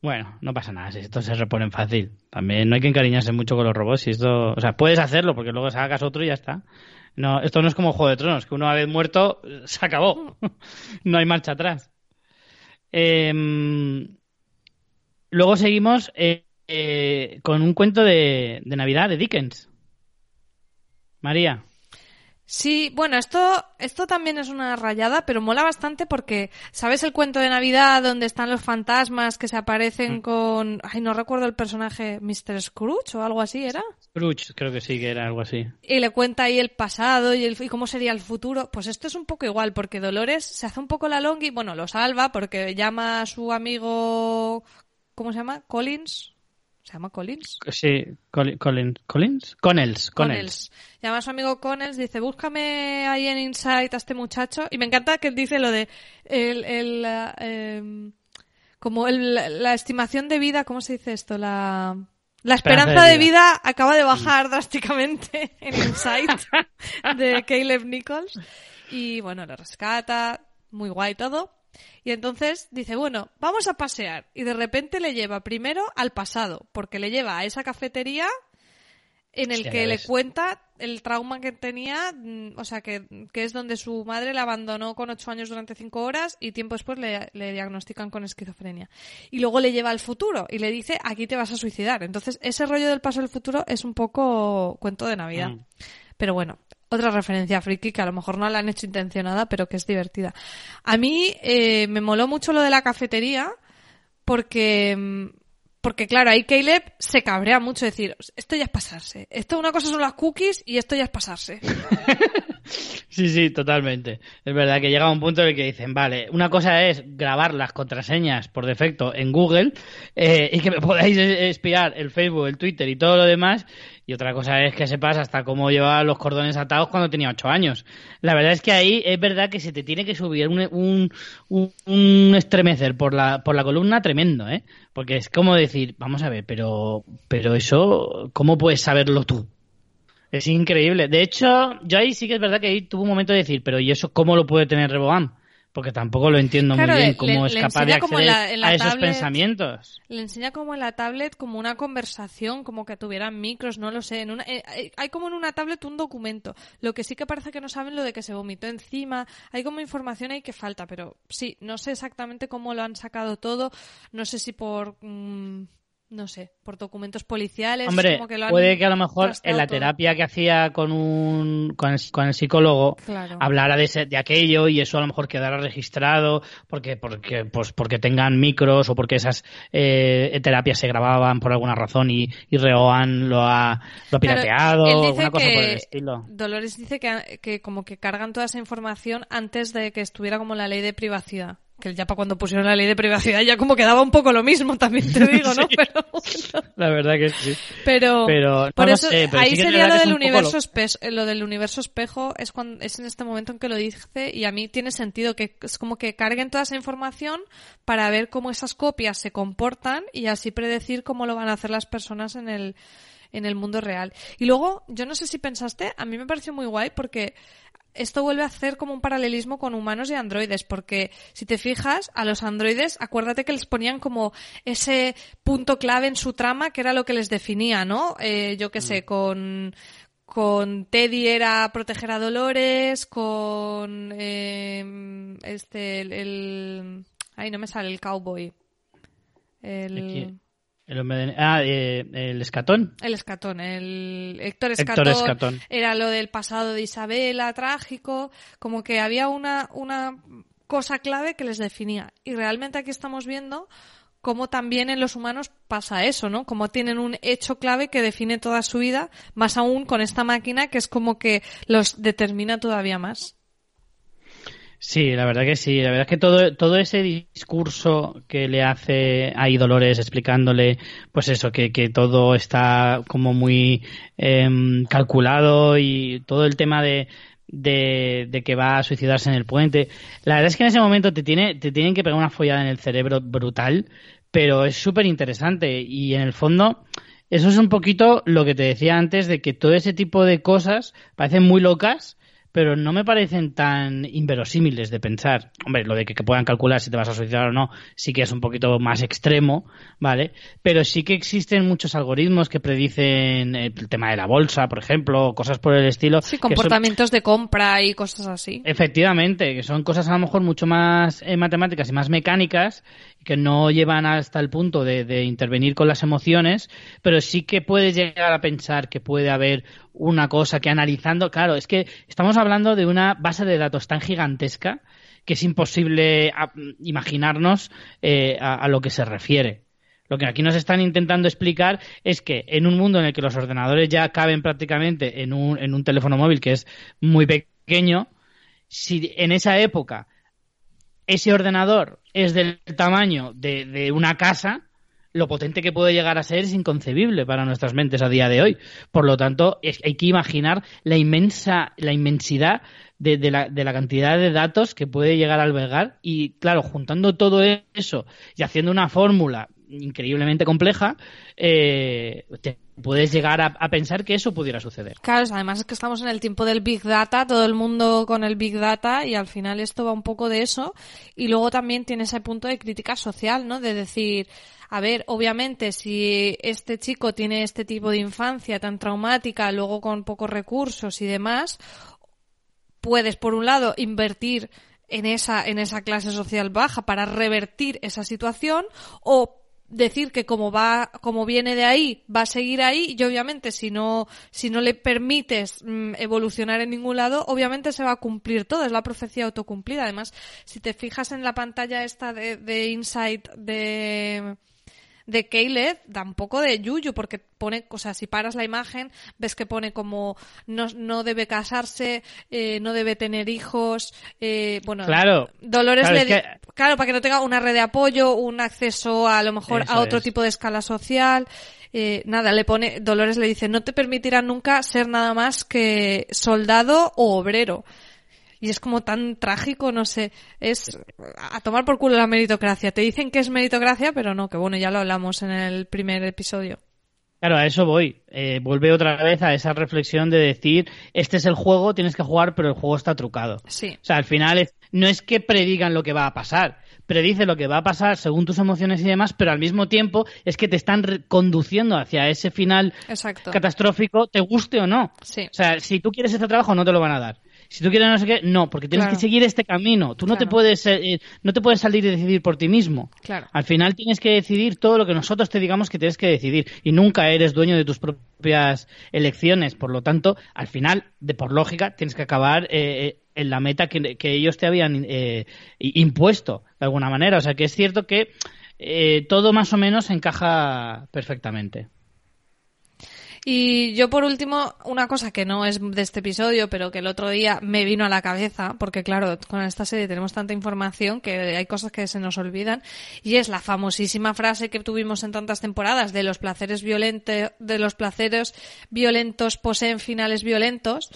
Bueno, no pasa nada, si esto se reponen fácil. También no hay que encariñarse mucho con los robots. Si esto, o sea, puedes hacerlo porque luego sacas otro y ya está. No, esto no es como Juego de Tronos, que una vez muerto se acabó. no hay marcha atrás. Em, luego seguimos eh, eh, con un cuento de, de Navidad de Dickens. María. Sí, bueno, esto, esto también es una rayada, pero mola bastante porque, ¿sabes el cuento de Navidad donde están los fantasmas que se aparecen con, ay, no recuerdo el personaje, Mr. Scrooge o algo así era? Scrooge, creo que sí, que era algo así. Y le cuenta ahí el pasado y, el, y cómo sería el futuro. Pues esto es un poco igual, porque Dolores se hace un poco la longi, bueno, lo salva porque llama a su amigo, ¿cómo se llama? Collins. ¿Se llama Collins? Sí, Colin- Collins, Connells, Connells. Connells. Llama a su amigo Connells, dice, búscame ahí en Insight a este muchacho. Y me encanta que dice lo de el, el, em, como el, la estimación de vida, ¿cómo se dice esto? La, la Esperanza esperanza de de vida. vida acaba de bajar drásticamente en Insight de Caleb Nichols. Y bueno, lo rescata, muy guay todo. Y entonces dice, bueno, vamos a pasear. Y de repente le lleva primero al pasado, porque le lleva a esa cafetería en el que le cuenta el trauma que tenía, mm, o sea, que, que es donde su madre la abandonó con ocho años durante cinco horas y tiempo después le, le diagnostican con esquizofrenia. Y luego le lleva al futuro y le dice, aquí te vas a suicidar. Entonces, ese rollo del paso del futuro es un poco cuento de Navidad. Mm. Pero bueno, otra referencia friki que a lo mejor no la han hecho intencionada, pero que es divertida. A mí eh, me moló mucho lo de la cafetería porque, mm, porque claro, ahí Caleb se cabrea mucho decir, esto ya es pasarse. Esto una cosa son las cookies y esto ya es pasarse. Sí, sí, totalmente. Es verdad que llega un punto en el que dicen, vale, una cosa es grabar las contraseñas por defecto en Google eh, y que me podáis espiar el Facebook, el Twitter y todo lo demás. Y otra cosa es que sepas hasta cómo llevaba los cordones atados cuando tenía ocho años. La verdad es que ahí es verdad que se te tiene que subir un, un, un estremecer por la, por la columna tremendo, ¿eh? Porque es como decir, vamos a ver, pero, pero eso, ¿cómo puedes saberlo tú? Es increíble. De hecho, yo ahí sí que es verdad que ahí tuve un momento de decir, pero ¿y eso cómo lo puede tener Reboam? Porque tampoco lo entiendo muy bien cómo es capaz de acceder a esos pensamientos. Le enseña como en la tablet como una conversación, como que tuvieran micros, no lo sé. En una, eh, eh, hay como en una tablet un documento. Lo que sí que parece que no saben lo de que se vomitó encima. Hay como información ahí que falta, pero sí, no sé exactamente cómo lo han sacado todo. No sé si por... Mm, no sé, por documentos policiales. Hombre, como que lo han puede que a lo mejor en la todo. terapia que hacía con un con el, con el psicólogo Claro. hablara de, ese- de aquello y eso a lo mejor quedara registrado porque porque pues porque tengan micros o porque esas eh, terapias se grababan por alguna razón y, y Reoan lo ha lo ha Claro, pirateado él o dice alguna cosa por el estilo. Dolores dice que, que como que cargan toda esa información antes de que estuviera como la ley de privacidad. Que ya para cuando pusieron la ley de privacidad ya como quedaba un poco lo mismo, también te digo, ¿no? Sí. Pero, bueno. La verdad que sí. pero, Pero no por lo eso sé, pero ahí sí sería lo del universo espejo, lo del universo espejo es cuando es en este momento en que lo dice y a mí tiene sentido que es como que carguen toda esa información para ver cómo esas copias se comportan y así predecir cómo lo van a hacer las personas en el en el mundo real. Y luego, yo no sé si pensaste, a mí me pareció muy guay porque esto vuelve a hacer como un paralelismo con humanos y androides, porque si te fijas, a los androides, acuérdate que les ponían como ese punto clave en su trama que era lo que les definía, ¿no? Eh, yo qué sé, con, con Teddy era proteger a Dolores, con eh, este, el, el- Ay, no me sale el cowboy. El... El hombre de- ah, eh, el escatón. El escatón, el Héctor Héctor Escatón, Escatón. era lo del pasado de Isabela, trágico, como que había una, una cosa clave que les definía. Y realmente aquí estamos viendo cómo también en los humanos pasa eso, ¿no? Como tienen un hecho clave que define toda su vida, más aún con esta máquina que es como que los determina todavía más. Sí, la verdad que sí. La verdad es que todo, todo ese discurso que le hace ahí Dolores explicándole, pues eso, que, que todo está como muy em, calculado y todo el tema de, de, que va a suicidarse en el puente. La verdad es que en ese momento te, tiene, te tienen que pegar una follada en el cerebro brutal, pero es súper interesante y en el fondo... Eso es un poquito lo que te decía antes de que todo ese tipo de cosas parecen muy locas, pero no me parecen tan inverosímiles de pensar. Hombre, lo de que, que puedan calcular si te vas a suicidar o no, sí que es un poquito más extremo, ¿vale? Pero sí que existen muchos algoritmos que predicen el tema de la bolsa, por ejemplo, cosas por el estilo. Sí, son- comportamientos de compra y cosas así. Efectivamente, que son cosas a lo mejor mucho más eh, matemáticas y más mecánicas, que no llevan hasta el punto de, intervenir con las emociones, pero sí que puedes llegar a pensar que puede haber una cosa que analizando, claro, es que estamos hablando de una base de datos tan gigantesca que es imposible a- imaginarnos eh, a, a lo que se refiere. Lo que aquí nos están intentando explicar es que en un mundo en el que los ordenadores ya caben prácticamente en un, en un teléfono móvil que es muy pequeño, si en esa época ese ordenador es del tamaño de, una casa, lo potente que puede llegar a ser es inconcebible para nuestras mentes a día de hoy. Por lo tanto, hay que imaginar la inmensa, la inmensidad de, de la, de la cantidad de datos que puede llegar a albergar. Y claro, juntando todo eso y haciendo una fórmula increíblemente compleja, eh, puedes llegar a, pensar que eso pudiera suceder. Claro, además es que estamos en el tiempo del Big Data, todo el mundo con el Big Data y al final esto va un poco de eso. Y luego también tiene ese punto de crítica social, ¿no? De decir, a ver, obviamente si este chico tiene este tipo de infancia tan traumática, luego con pocos recursos y demás, puedes por un lado invertir en esa en esa clase social baja para revertir esa situación o decir que como va como viene de ahí va a seguir ahí y obviamente si no si no le permites mm, evolucionar en ningún lado obviamente se va a cumplir todo es la profecía autocumplida. Además si te fijas en la pantalla esta de, de Insight de de Caleb da un poco de yuyu, porque pone, o sea, si paras la imagen, ves que pone como no, no debe casarse, eh, no debe tener hijos, eh, bueno, Claro. Dolores Claro, le es que- claro, para que no tenga una red de apoyo, un acceso a lo mejor Eso a otro es. tipo de escala social. Eh, nada, le pone, Dolores le dice, no te permitirán nunca ser nada más que soldado o obrero. Y es como tan trágico, no sé, es a tomar por culo la meritocracia. Te dicen que es meritocracia, pero no, que bueno, ya lo hablamos en el primer episodio. Claro, a eso voy. Eh, vuelve otra vez a esa reflexión de decir, este es el juego, tienes que jugar, pero el juego está trucado. Sí. O sea, al final es- no es que predigan lo que va a pasar, predice lo que va a pasar según tus emociones y demás, pero al mismo tiempo es que te están conduciendo hacia ese final Exacto. catastrófico, te guste o no. Sí. O sea, si tú quieres este trabajo, no te lo van a dar. Si tú quieres no sé qué, no, porque tienes Claro. que seguir este camino. Tú no te puedes, eh, no te puedes salir y decidir por ti mismo. Claro. Al final tienes que decidir todo lo que nosotros te digamos que tienes que decidir y nunca eres dueño de tus propias elecciones. Por lo tanto, al final, de por lógica, tienes que acabar eh, eh, en la meta que, que ellos te habían eh, impuesto de alguna manera. O sea que es cierto que eh, todo más o menos encaja perfectamente. Y yo por último, una cosa que no es de este episodio, pero que el otro día me vino a la cabeza, porque claro, con esta serie tenemos tanta información que hay cosas que se nos olvidan, y es la famosísima frase que tuvimos en tantas temporadas de los placeres violentos, de los placeres violentos poseen finales violentos,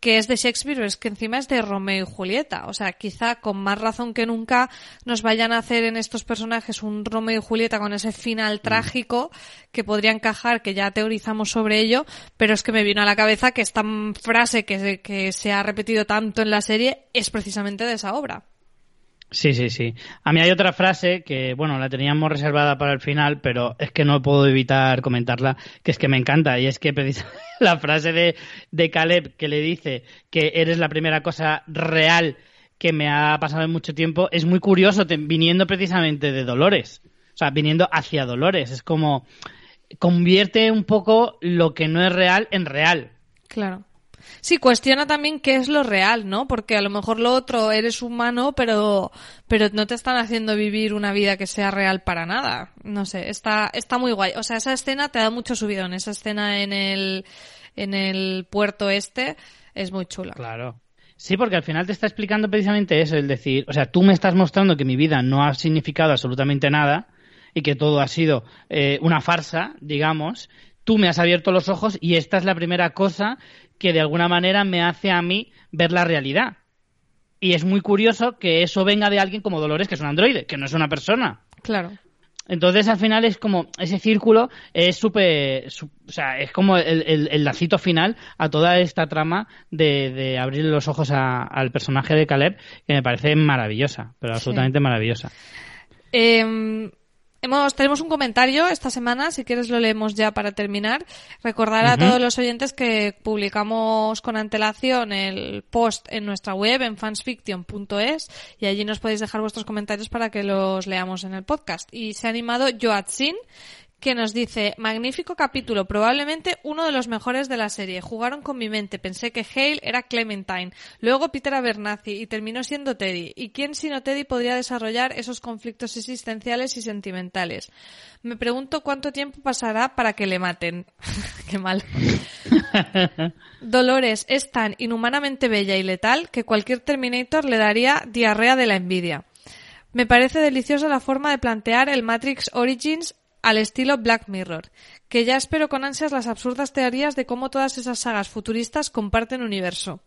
que es de Shakespeare, pero es que encima es de Romeo y Julieta. O sea, quizá con más razón que nunca nos vayan a hacer en estos personajes un Romeo y Julieta con ese final trágico que podría encajar, que ya teorizamos sobre ello, pero es que me vino a la cabeza que esta mm, frase que que se ha repetido tanto en la serie es precisamente de esa obra. Sí, sí, sí. A mí hay otra frase que, bueno, la teníamos reservada para el final, pero es que no puedo evitar comentarla, que es que me encanta, y es que precisamente la frase de, de Caleb que le dice que eres la primera cosa real que me ha pasado en mucho tiempo, es muy curioso, viniendo precisamente de Dolores. O sea, viniendo hacia Dolores. Es como convierte un poco lo que no es real en real. Claro. Sí, cuestiona también qué es lo real, ¿no? Porque a lo mejor lo otro eres humano, pero, pero no te están haciendo vivir una vida que sea real para nada. No sé, está, está muy guay. O sea, esa escena te da mucho subidón. Esa escena en el, en el puerto este es muy chula. Claro. Sí, porque al final te está explicando precisamente eso, el decir, o sea, tú me estás mostrando que mi vida no ha significado absolutamente nada y que todo ha sido eh, una farsa, digamos, tú me has abierto los ojos y esta es la primera cosa que de alguna manera me hace a mí ver la realidad. Y es muy curioso que eso venga de alguien como Dolores, que es un androide, que no es una persona. Claro. Entonces, al final es como ese círculo es súper. o sea, es como el, el- el lacito final a toda esta trama de, de abrir los ojos a- al personaje de Caleb, que me parece maravillosa, pero absolutamente maravillosa. Eh, hemos, tenemos un comentario esta semana, si quieres lo leemos ya para terminar. Recordar a todos los oyentes que publicamos con antelación el post en nuestra web, en fansfiction.es, y allí nos podéis dejar vuestros comentarios para que los leamos en el podcast. Y se ha animado Joatsin, que nos dice, magnífico capítulo, probablemente uno de los mejores de la serie. Jugaron con mi mente, pensé que Hale era Clementine, luego Peter Abernathy y terminó siendo Teddy. ¿Y quién sino Teddy podría desarrollar esos conflictos existenciales y sentimentales? Me pregunto cuánto tiempo pasará para que le maten. Qué mal. Dolores es tan inhumanamente bella y letal que cualquier Terminator le daría diarrea de la envidia. Me parece deliciosa la forma de plantear el Matrix Origins al estilo Black Mirror, que ya espero con ansias las absurdas teorías de cómo todas esas sagas futuristas comparten universo.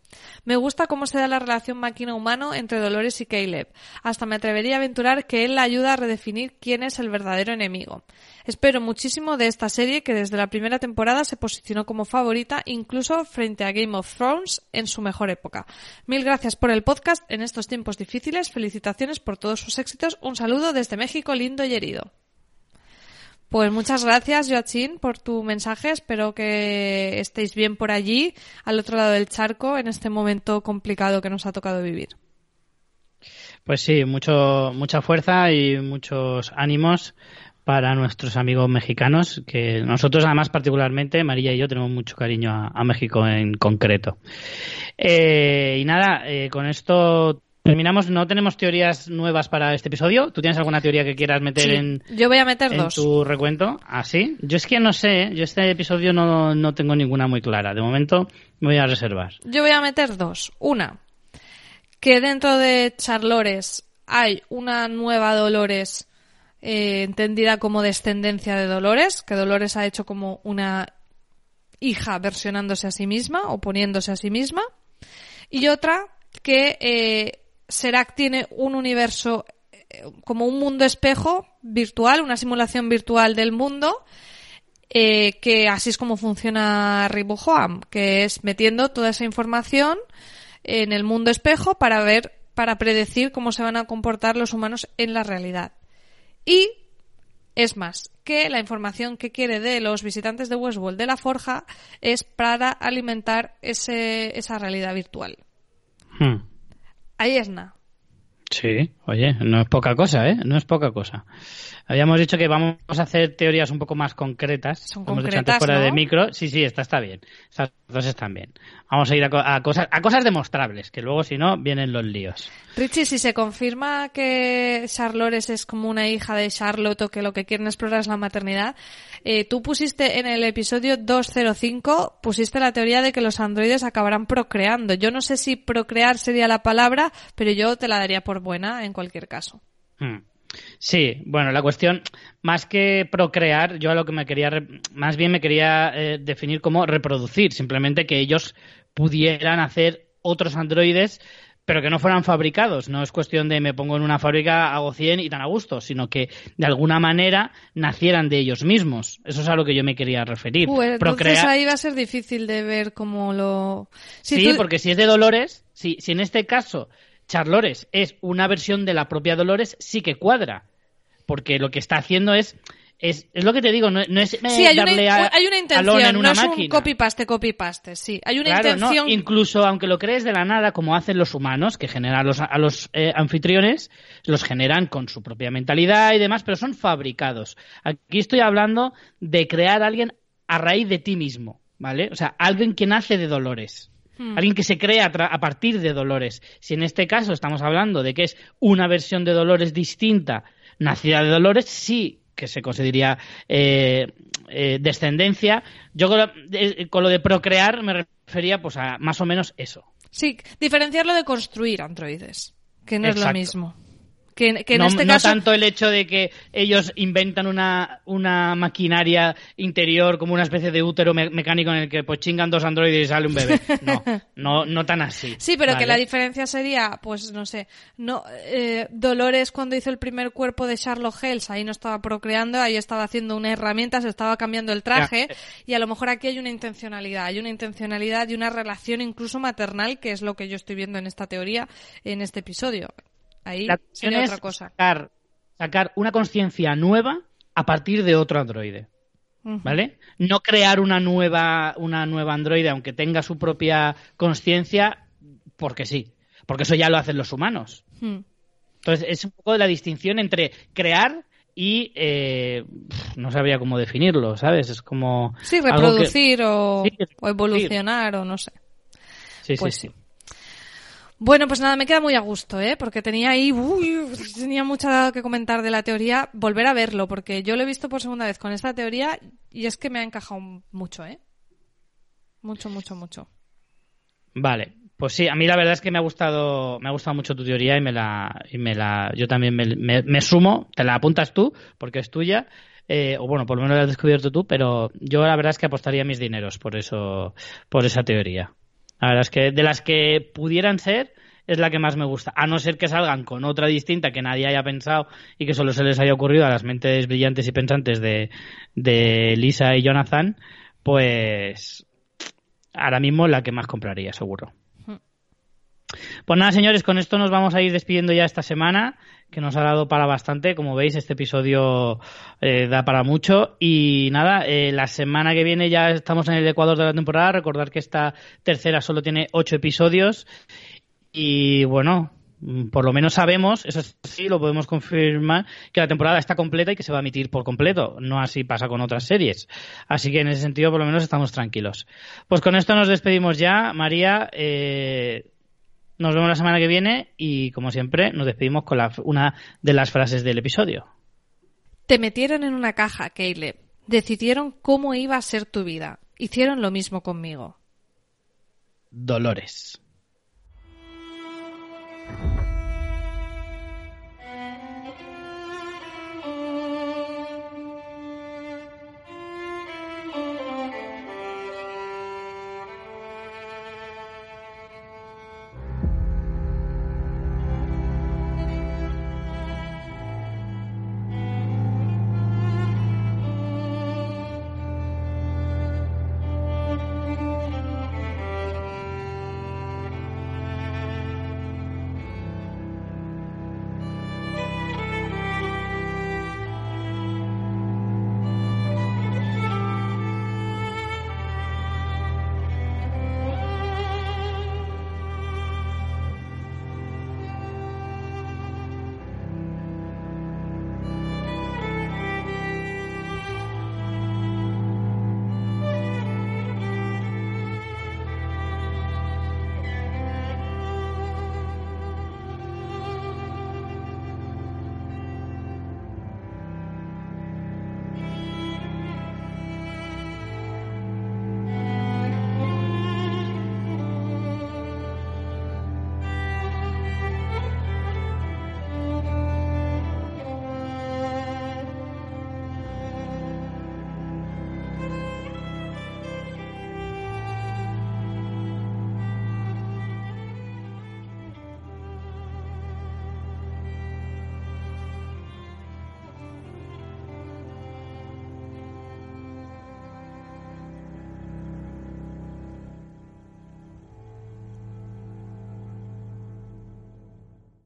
Me gusta cómo se da la relación máquina-humano entre Dolores y Caleb. Hasta me atrevería a aventurar que él la ayuda a redefinir quién es el verdadero enemigo. Espero muchísimo de esta serie que desde la primera temporada se posicionó como favorita incluso frente a Game of Thrones en su mejor época. Mil gracias por el podcast en estos tiempos difíciles. Felicitaciones por todos sus éxitos. Un saludo desde México lindo y herido. Pues muchas gracias, Joachín, por tu mensaje. Espero que estéis bien por allí, al otro lado del charco, en este momento complicado que nos ha tocado vivir. Pues sí, mucho, mucha fuerza y muchos ánimos para nuestros amigos mexicanos, que nosotros además particularmente, María y yo, tenemos mucho cariño a, a México en concreto. Eh, y nada, eh, con esto terminamos, no tenemos teorías nuevas para este episodio. ¿Tú tienes alguna teoría que quieras meter Sí, en, Yo voy a meter en dos. tu recuento? ¿Ah, sí? Yo es que no sé, yo este episodio no, no tengo ninguna muy clara. De momento me voy a reservar. Yo voy a meter dos. Una, que dentro de Charlores hay una nueva Dolores eh, entendida como descendencia de Dolores, que Dolores ha hecho como una hija versionándose a sí misma o poniéndose a sí misma. Y otra, que eh, Serac tiene un universo eh, como un mundo espejo virtual, una simulación virtual del mundo, eh, que así es como funciona Ribojoam, que es metiendo toda esa información en el mundo espejo para ver, para predecir cómo se van a comportar los humanos en la realidad. Y es más, que la información que quiere de los visitantes de Westworld de la Forja es para alimentar ese, esa realidad virtual. Hmm. Ahí es nada. Sí, oye, no es poca cosa, ¿eh? No es poca cosa. Habíamos dicho que vamos a hacer teorías un poco más concretas. Son Hemos dicho concretas, antes fuera ¿no? de micro. Sí, sí, esta está bien. Estas dos están bien. Vamos a ir a cosas, a cosas demostrables, que luego si no vienen los líos. Richie, si se confirma que Charlores es como una hija de Charlotte o que lo que quieren explorar es la maternidad, eh, tú pusiste en el episodio 205, pusiste la teoría de que los androides acabarán procreando. Yo no sé si procrear sería la palabra, pero yo te la daría por buena en cualquier caso. Hmm. Sí, bueno, la cuestión, más que procrear, yo a lo que me quería, más bien me quería eh, definir como reproducir, simplemente que ellos pudieran hacer otros androides, pero que no fueran fabricados. No es cuestión de me pongo en una fábrica, hago 100 y tan a gusto, sino que de alguna manera nacieran de ellos mismos. Eso es a lo que yo me quería referir. Entonces Procrear- ahí va a ser difícil de ver cómo lo... Si Sí, tú- porque si es de Dolores, si, si en este caso Charlores es una versión de la propia Dolores, sí que cuadra. Porque lo que está haciendo es. Es, es lo que te digo, no, no es eh, Sí, hay una, darle a- hay una intención, en no una es un copy-paste, copy-paste, sí. Hay una Claro, no, intención... incluso aunque lo crees de la nada, como hacen los humanos, que generan a los, a los eh, anfitriones, los generan con su propia mentalidad y demás, pero son fabricados. Aquí estoy hablando de crear a alguien a raíz de ti mismo, ¿vale? O sea, alguien que nace de dolores. Hmm. Alguien que se crea a, partir de Dolores. Si en este caso estamos hablando de que es una versión de Dolores distinta, nacida de Dolores, sí que se consideraría eh, eh, descendencia. Yo con lo, de, con lo de procrear me refería pues a más o menos eso. Sí, diferenciarlo de construir androides, que no es lo mismo. Que, que en no este no caso... tanto el hecho de que ellos inventan una, una maquinaria interior como una especie de útero me- mecánico en el que pues chingan dos androides y sale un bebé. No, no, no tan así. Sí, pero que la diferencia sería, pues no sé, no eh, Dolores cuando hizo el primer cuerpo de Charlotte Hells, ahí no estaba procreando, ahí estaba haciendo una herramienta, se estaba cambiando el traje Ya. y a lo mejor aquí hay una intencionalidad, hay una intencionalidad y una relación incluso maternal, que es lo que yo estoy viendo en esta teoría, en este episodio. Ahí La sería es otra cosa. Sacar, sacar una conciencia nueva a partir de otro androide. ¿Vale? No crear una nueva, una nueva androide, aunque tenga su propia conciencia, porque sí. Porque eso ya lo hacen los humanos. Hmm. Entonces, es un poco de la distinción entre crear y eh, no sabría cómo definirlo, ¿sabes? Es como. Sí, que- reproducir o, Sí, o reproducir. evolucionar o no sé. Sí, Pues sí, sí. Bueno, pues nada, me queda muy a gusto, ¿eh? Porque tenía ahí, uy, tenía mucho que comentar de la teoría. Volver a verlo, porque yo lo he visto por segunda vez con esta teoría y es que me ha encajado mucho, ¿eh? Mucho, mucho, mucho. Vale, pues sí, a mí la verdad es que me ha gustado, me ha gustado mucho tu teoría y me la, yo también me sumo, te la apuntas tú porque es tuya, eh, o bueno, por lo menos la has descubierto tú, pero yo la verdad es que apostaría mis dineros por eso, por esa teoría. La verdad es que de las que pudieran ser es la que más me gusta, a no ser que salgan con otra distinta que nadie haya pensado y que solo se les haya ocurrido a las mentes brillantes y pensantes de, de Lisa y Jonathan, pues ahora mismo la que más compraría, seguro. Pues nada, señores, con esto nos vamos a ir despidiendo ya esta semana, que nos ha dado para bastante. Como veis, este episodio eh, da para mucho. Y nada, eh, la semana que viene ya estamos en el Ecuador de la temporada. Recordar que esta tercera solo tiene ocho episodios. Y bueno, mm, por lo menos sabemos, eso sí, lo podemos confirmar, que la temporada está completa y que se va a emitir por completo. No así pasa con otras series. Así que en ese sentido, por lo menos estamos tranquilos. Pues con esto nos despedimos ya. María, eh, Nos vemos la semana que viene y, como siempre, nos despedimos con la, una de las frases del episodio. Te metieron en una caja, Caleb. Decidieron cómo iba a ser tu vida. Hicieron lo mismo conmigo. Dolores.